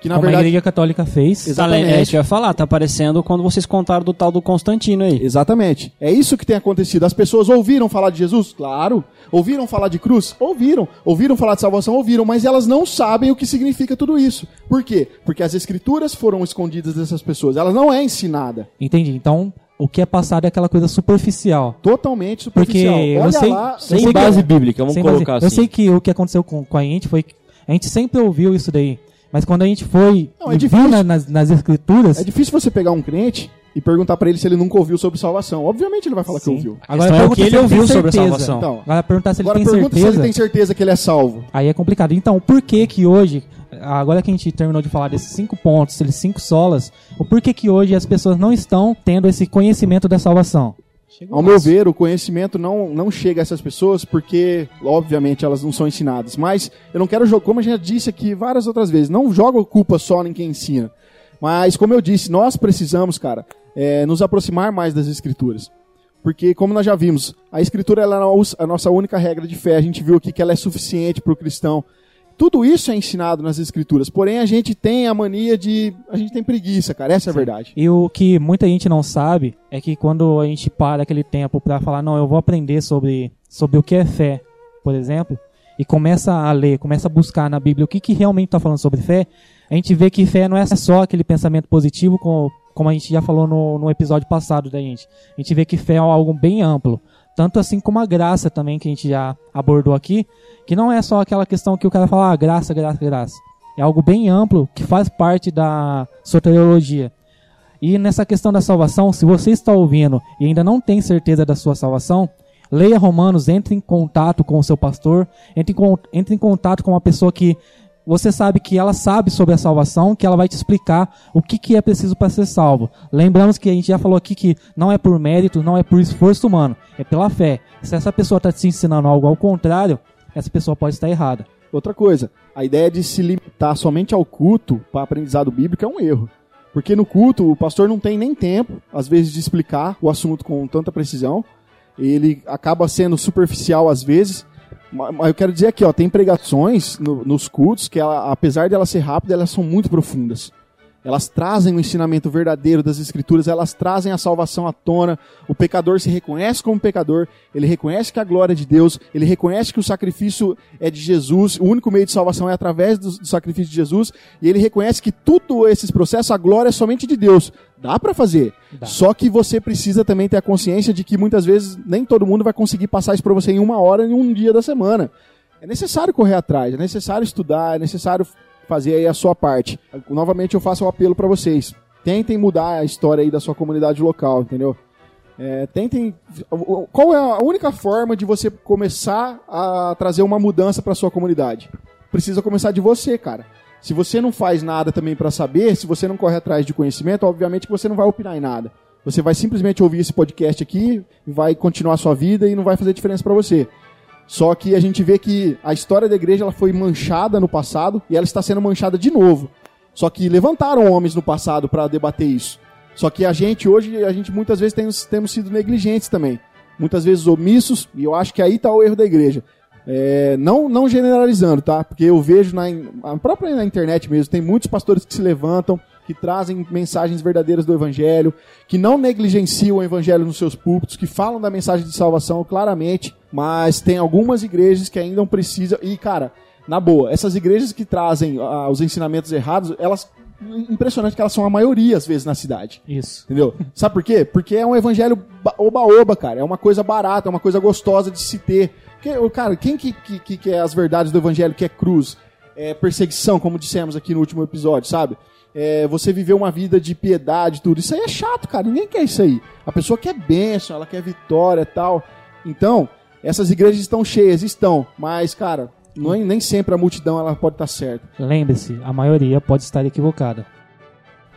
que na Como a verdade... igreja católica fez. Exatamente. É isso que eu ia falar, tá parecendo quando vocês contaram do tal do Constantino aí. Exatamente. É isso que tem acontecido. As pessoas ouviram falar de Jesus? Claro. Ouviram falar de cruz? Ouviram. Ouviram falar de salvação? Ouviram. Mas elas não sabem o que significa tudo isso. Por quê? Porque as escrituras foram escondidas dessas pessoas. Ela não é ensinada. Entendi. Então, o que é passado é aquela coisa superficial. Totalmente Porque superficial. eu Olha sei- lá. eu Sem sei que- base bíblica, vamos colocar base- Eu assim. sei que o que aconteceu com, com a gente foi que a gente sempre ouviu isso daí. Mas quando a gente foi Não, é difícil. viu na- nas, nas escrituras. É difícil você pegar um crente e perguntar pra ele se ele nunca ouviu sobre salvação. Obviamente ele vai falar que Sim. ouviu. Agora é o pergunta que se ele tem ouviu sobre a certeza. salvação. Então, Agora perguntar se ele agora tem pergunta se certeza. ele tem certeza que ele é salvo. Aí é complicado. Então, por que que hoje, agora que a gente terminou de falar desses cinco pontos, esses cinco solas, o porquê que hoje as pessoas não estão tendo esse conhecimento da salvação? Ao meu ver, o conhecimento não, não chega a essas pessoas porque, obviamente, elas não são ensinadas. Mas eu não quero jogar, como gente já disse aqui várias outras vezes, não joga culpa só em quem ensina. Mas, como eu disse, nós precisamos, cara, é, nos aproximar mais das escrituras. Porque, como nós já vimos, a escritura é a nossa única regra de fé. A gente viu aqui que ela é suficiente para o cristão. Tudo isso é ensinado nas escrituras. Porém, a gente tem a mania de. A gente tem preguiça, cara. Essa é a verdade. E o que muita gente não sabe é que quando a gente para aquele tempo pra falar, não, eu vou aprender sobre, sobre o que é fé, por exemplo, e começa a ler, começa a buscar na Bíblia o que, que realmente está falando sobre fé, a gente vê que fé não é só aquele pensamento positivo, como, como a gente já falou no, no episódio passado da gente. A gente vê que fé é algo bem amplo. Tanto assim como a graça também, que a gente já abordou aqui, que não é só aquela questão que o cara fala, ah, graça, graça, graça. É algo bem amplo que faz parte da soteriologia. E nessa questão da salvação, se você está ouvindo e ainda não tem certeza da sua salvação, leia Romanos, entre em contato com o seu pastor, entre em, entre em contato com uma pessoa que você sabe que ela sabe sobre a salvação, que ela vai te explicar o que, que é preciso para ser salvo. Lembramos que a gente já falou aqui que não é por mérito, não é por esforço humano, é pela fé. Se essa pessoa está te ensinando algo ao contrário, essa pessoa pode estar errada. Outra coisa, a ideia de se limitar somente ao culto para aprendizado bíblico é um erro. Porque no culto o pastor não tem nem tempo, às vezes, de explicar o assunto com tanta precisão. Ele acaba sendo superficial às vezes. Ma- Mas eu quero dizer aqui, ó, tem pregações no- nos cultos que, ela, apesar de elas ser rápidas, elas são muito profundas. Elas trazem o ensinamento verdadeiro das escrituras, elas trazem a salvação à tona. O pecador se reconhece como pecador, ele reconhece que a glória é de Deus, ele reconhece que o sacrifício é de Jesus, o único meio de salvação é através do, do sacrifício de Jesus, e ele reconhece que tudo esses processos, a glória é somente de Deus. Dá pra fazer. Dá. Só que você precisa também ter a consciência de que muitas vezes nem todo mundo vai conseguir passar isso pra você em uma hora, em um dia da semana. É necessário correr atrás, é necessário estudar, é necessário fazer aí a sua parte. Novamente eu faço o apelo para vocês. Tentem mudar a história aí da sua comunidade local, entendeu? É, tentem. Qual é a única forma de você começar a trazer uma mudança para sua comunidade? Precisa começar de você, cara. Se você não faz nada também para saber, se você não corre atrás de conhecimento, obviamente que você não vai opinar em nada. Você vai simplesmente ouvir esse podcast aqui, vai continuar a sua vida e não vai fazer diferença para você. Só que a gente vê que a história da igreja ela foi manchada no passado e ela está sendo manchada de novo. Só que levantaram homens no passado para debater isso. Só que a gente hoje, a gente muitas vezes tem, temos sido negligentes também. Muitas vezes omissos, e eu acho que aí está o erro da igreja. É, não, não generalizando, tá? Porque eu vejo na, in- a própria na internet mesmo, tem muitos pastores que se levantam, que trazem mensagens verdadeiras do evangelho, que não negligenciam o evangelho nos seus púlpitos, que falam da mensagem de salvação claramente, mas tem algumas igrejas que ainda precisam. E, cara, na boa, essas igrejas que trazem ah, os ensinamentos errados, elas. Impressionante que elas são a maioria, às vezes, na cidade. Isso. Entendeu? Sabe por quê? Porque é um evangelho ba- oba-oba, cara. É uma coisa barata, é uma coisa gostosa de se ter. Porque, cara, quem que, que, que quer as verdades do evangelho, que é cruz? É perseguição, como dissemos aqui no último episódio, sabe? É você viver uma vida de piedade, tudo. Isso aí é chato, cara. Ninguém quer isso aí. A pessoa quer bênção, ela quer vitória e tal. Então, essas igrejas estão cheias, estão. Mas, cara, não nem sempre a multidão ela pode estar certa. Lembre-se, a maioria pode estar equivocada.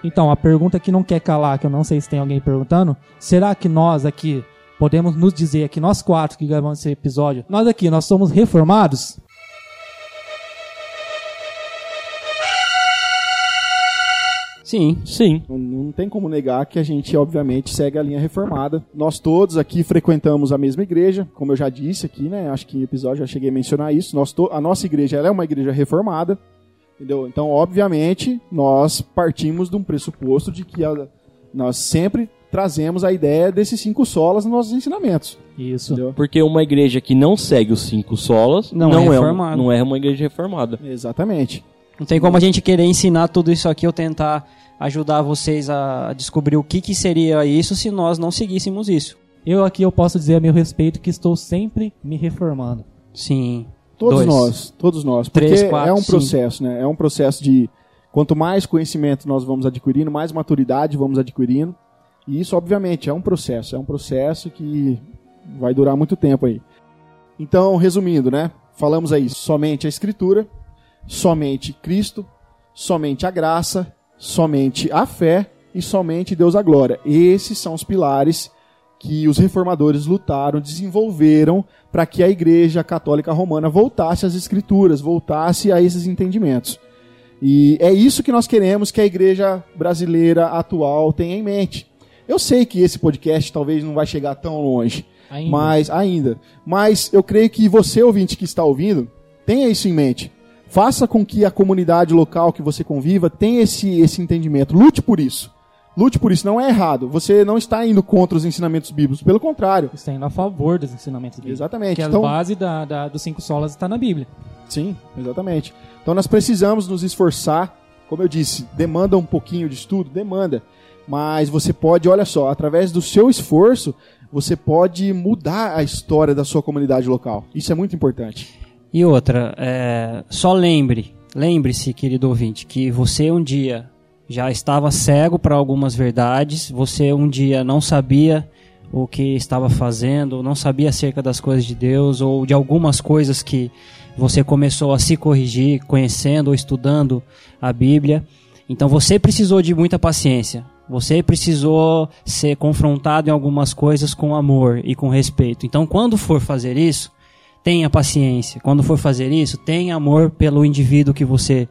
Então, a pergunta que não quer calar, que eu não sei se tem alguém perguntando, será que nós aqui podemos nos dizer aqui, nós quatro que gravamos esse episódio, nós aqui, nós somos reformados? Sim. Sim. Não, não tem como negar que a gente, obviamente, segue a linha reformada. Nós todos aqui frequentamos a mesma igreja, como eu já disse aqui, né? Acho que em episódio já cheguei a mencionar isso. Nós to- a nossa igreja ela é uma igreja reformada, entendeu? Então, obviamente, nós partimos de um pressuposto de que a- nós sempre trazemos a ideia desses cinco solas nos nossos ensinamentos. Isso. Entendeu? Porque uma igreja que não segue os cinco solas Não não, é é, um- reformada. não é uma igreja reformada. Exatamente. Não tem como a gente querer ensinar tudo isso aqui ou tentar ajudar vocês a descobrir o que, que seria isso se nós não seguíssemos isso. Eu aqui eu posso dizer a meu respeito que estou sempre me reformando. Sim. Todos Dois. nós, todos nós. Porque Três, quatro, é um cinco. processo, né? É um processo de quanto mais conhecimento nós vamos adquirindo, mais maturidade vamos adquirindo. E isso, obviamente, é um processo. É um processo que vai durar muito tempo aí. Então, resumindo, né? Falamos aí somente a Escritura, somente Cristo, somente a graça, somente a fé e somente Deus a glória. Esses são os pilares que os reformadores lutaram, desenvolveram para que a Igreja Católica Romana voltasse às Escrituras, voltasse a esses entendimentos. E é isso que nós queremos que a Igreja brasileira atual tenha em mente. Eu sei que esse podcast talvez não vai chegar tão longe, Ainda. mas ainda. Mas eu creio que você, ouvinte que está ouvindo, tenha isso em mente. Faça com que a comunidade local que você conviva tenha esse, esse entendimento. Lute por isso. Lute por isso. Não é errado. Você não está indo contra os ensinamentos bíblicos. Pelo contrário. Está indo a favor dos ensinamentos bíblicos. Exatamente. Que Então- a base da, da- dos cinco solas está na Bíblia. Sim, exatamente. Então nós precisamos nos esforçar. Como eu disse, demanda um pouquinho de estudo? Demanda. Mas você pode, olha só, através do seu esforço, você pode mudar a história da sua comunidade local. Isso é muito importante. E outra, é, só lembre, lembre-se, querido ouvinte, que você um dia já estava cego para algumas verdades, você um dia não sabia o que estava fazendo, não sabia acerca das coisas de Deus ou de algumas coisas que você começou a se corrigir conhecendo ou estudando a Bíblia. Então você precisou de muita paciência. Você precisou ser confrontado em algumas coisas com amor e com respeito. Então, quando for fazer isso, tenha paciência. Quando for fazer isso, tenha amor pelo indivíduo que você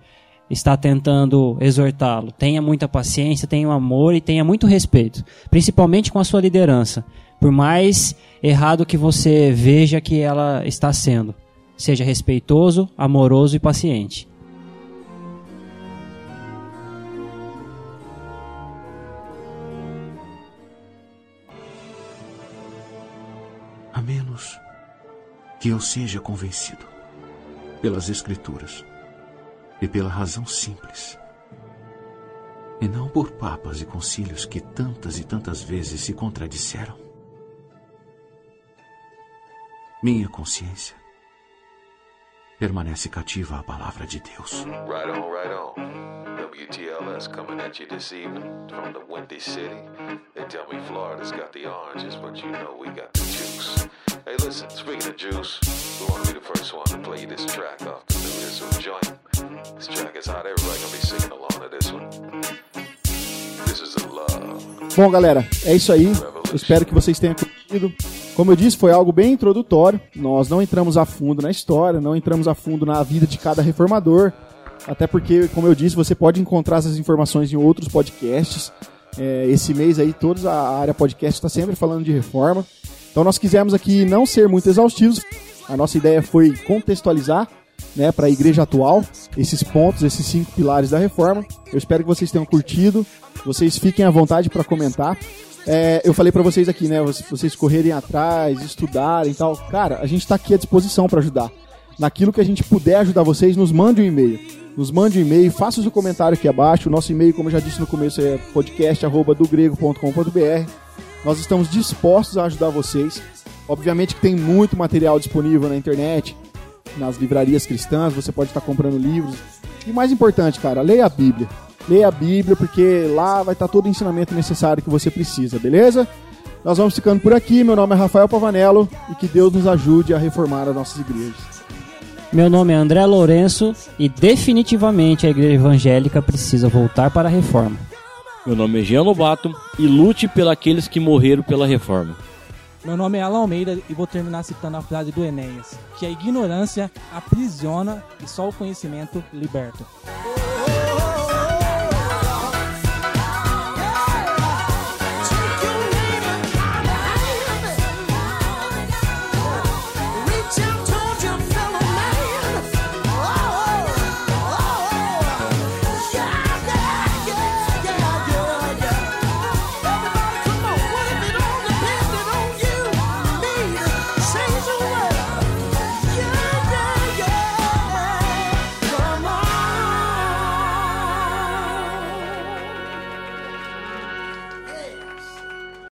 está tentando exortá-lo. Tenha muita paciência, tenha amor e tenha muito respeito, principalmente com a sua liderança. Por mais errado que você veja que ela está sendo, seja respeitoso, amoroso e paciente. Que eu seja convencido pelas Escrituras e pela razão simples, e não por papas e concílios que tantas e tantas vezes se contradisseram. Minha consciência permanece cativa à palavra de Deus. Right on, right on. WTLS coming at you this evening from the Windy City. They tell me Florida's got the oranges, but you know we got the juice. Hey, listen, speaking of juice, we want to be the first one to play this track off the new joint. This track is hot, everybody gonna be singing along to this one. This is a love. Bom, galera, é isso aí. Eu espero que vocês tenham curtido. Como eu disse, foi algo bem introdutório. Nós não entramos a fundo na história, não entramos a fundo na vida de cada reformador. Até porque, como eu disse, você pode encontrar essas informações em outros podcasts. É, esse mês aí, toda a área podcast está sempre falando de reforma. Então nós quisemos aqui não ser muito exaustivos. A nossa ideia foi contextualizar né, para a igreja atual esses pontos, esses cinco pilares da reforma. Eu espero que vocês tenham curtido. Vocês fiquem à vontade para comentar. É, eu falei para vocês aqui, né, vocês correrem atrás, estudarem e tal. Cara, a gente está aqui à disposição para ajudar. Naquilo que a gente puder ajudar vocês, nos mande um e-mail. Nos mande um e-mail, faça o seu comentário aqui abaixo. O nosso e-mail, como eu já disse no começo, é podcast@dogrego.com.br. Nós estamos dispostos a ajudar vocês. Obviamente que tem muito material disponível na internet, nas livrarias cristãs, você pode estar comprando livros. E mais importante, cara, leia a Bíblia. Leia a Bíblia, porque lá vai estar todo o ensinamento necessário que você precisa, beleza? Nós vamos ficando por aqui. Meu nome é Rafael Pavanello e que Deus nos ajude a reformar as nossas igrejas. Meu nome é André Lourenço e definitivamente a igreja evangélica precisa voltar para a reforma. Meu nome é Jean Lobato e lute pelos aqueles que morreram pela reforma. Meu nome é Alan Almeida e vou terminar citando a frase do Enéas, que a ignorância aprisiona e só o conhecimento liberta.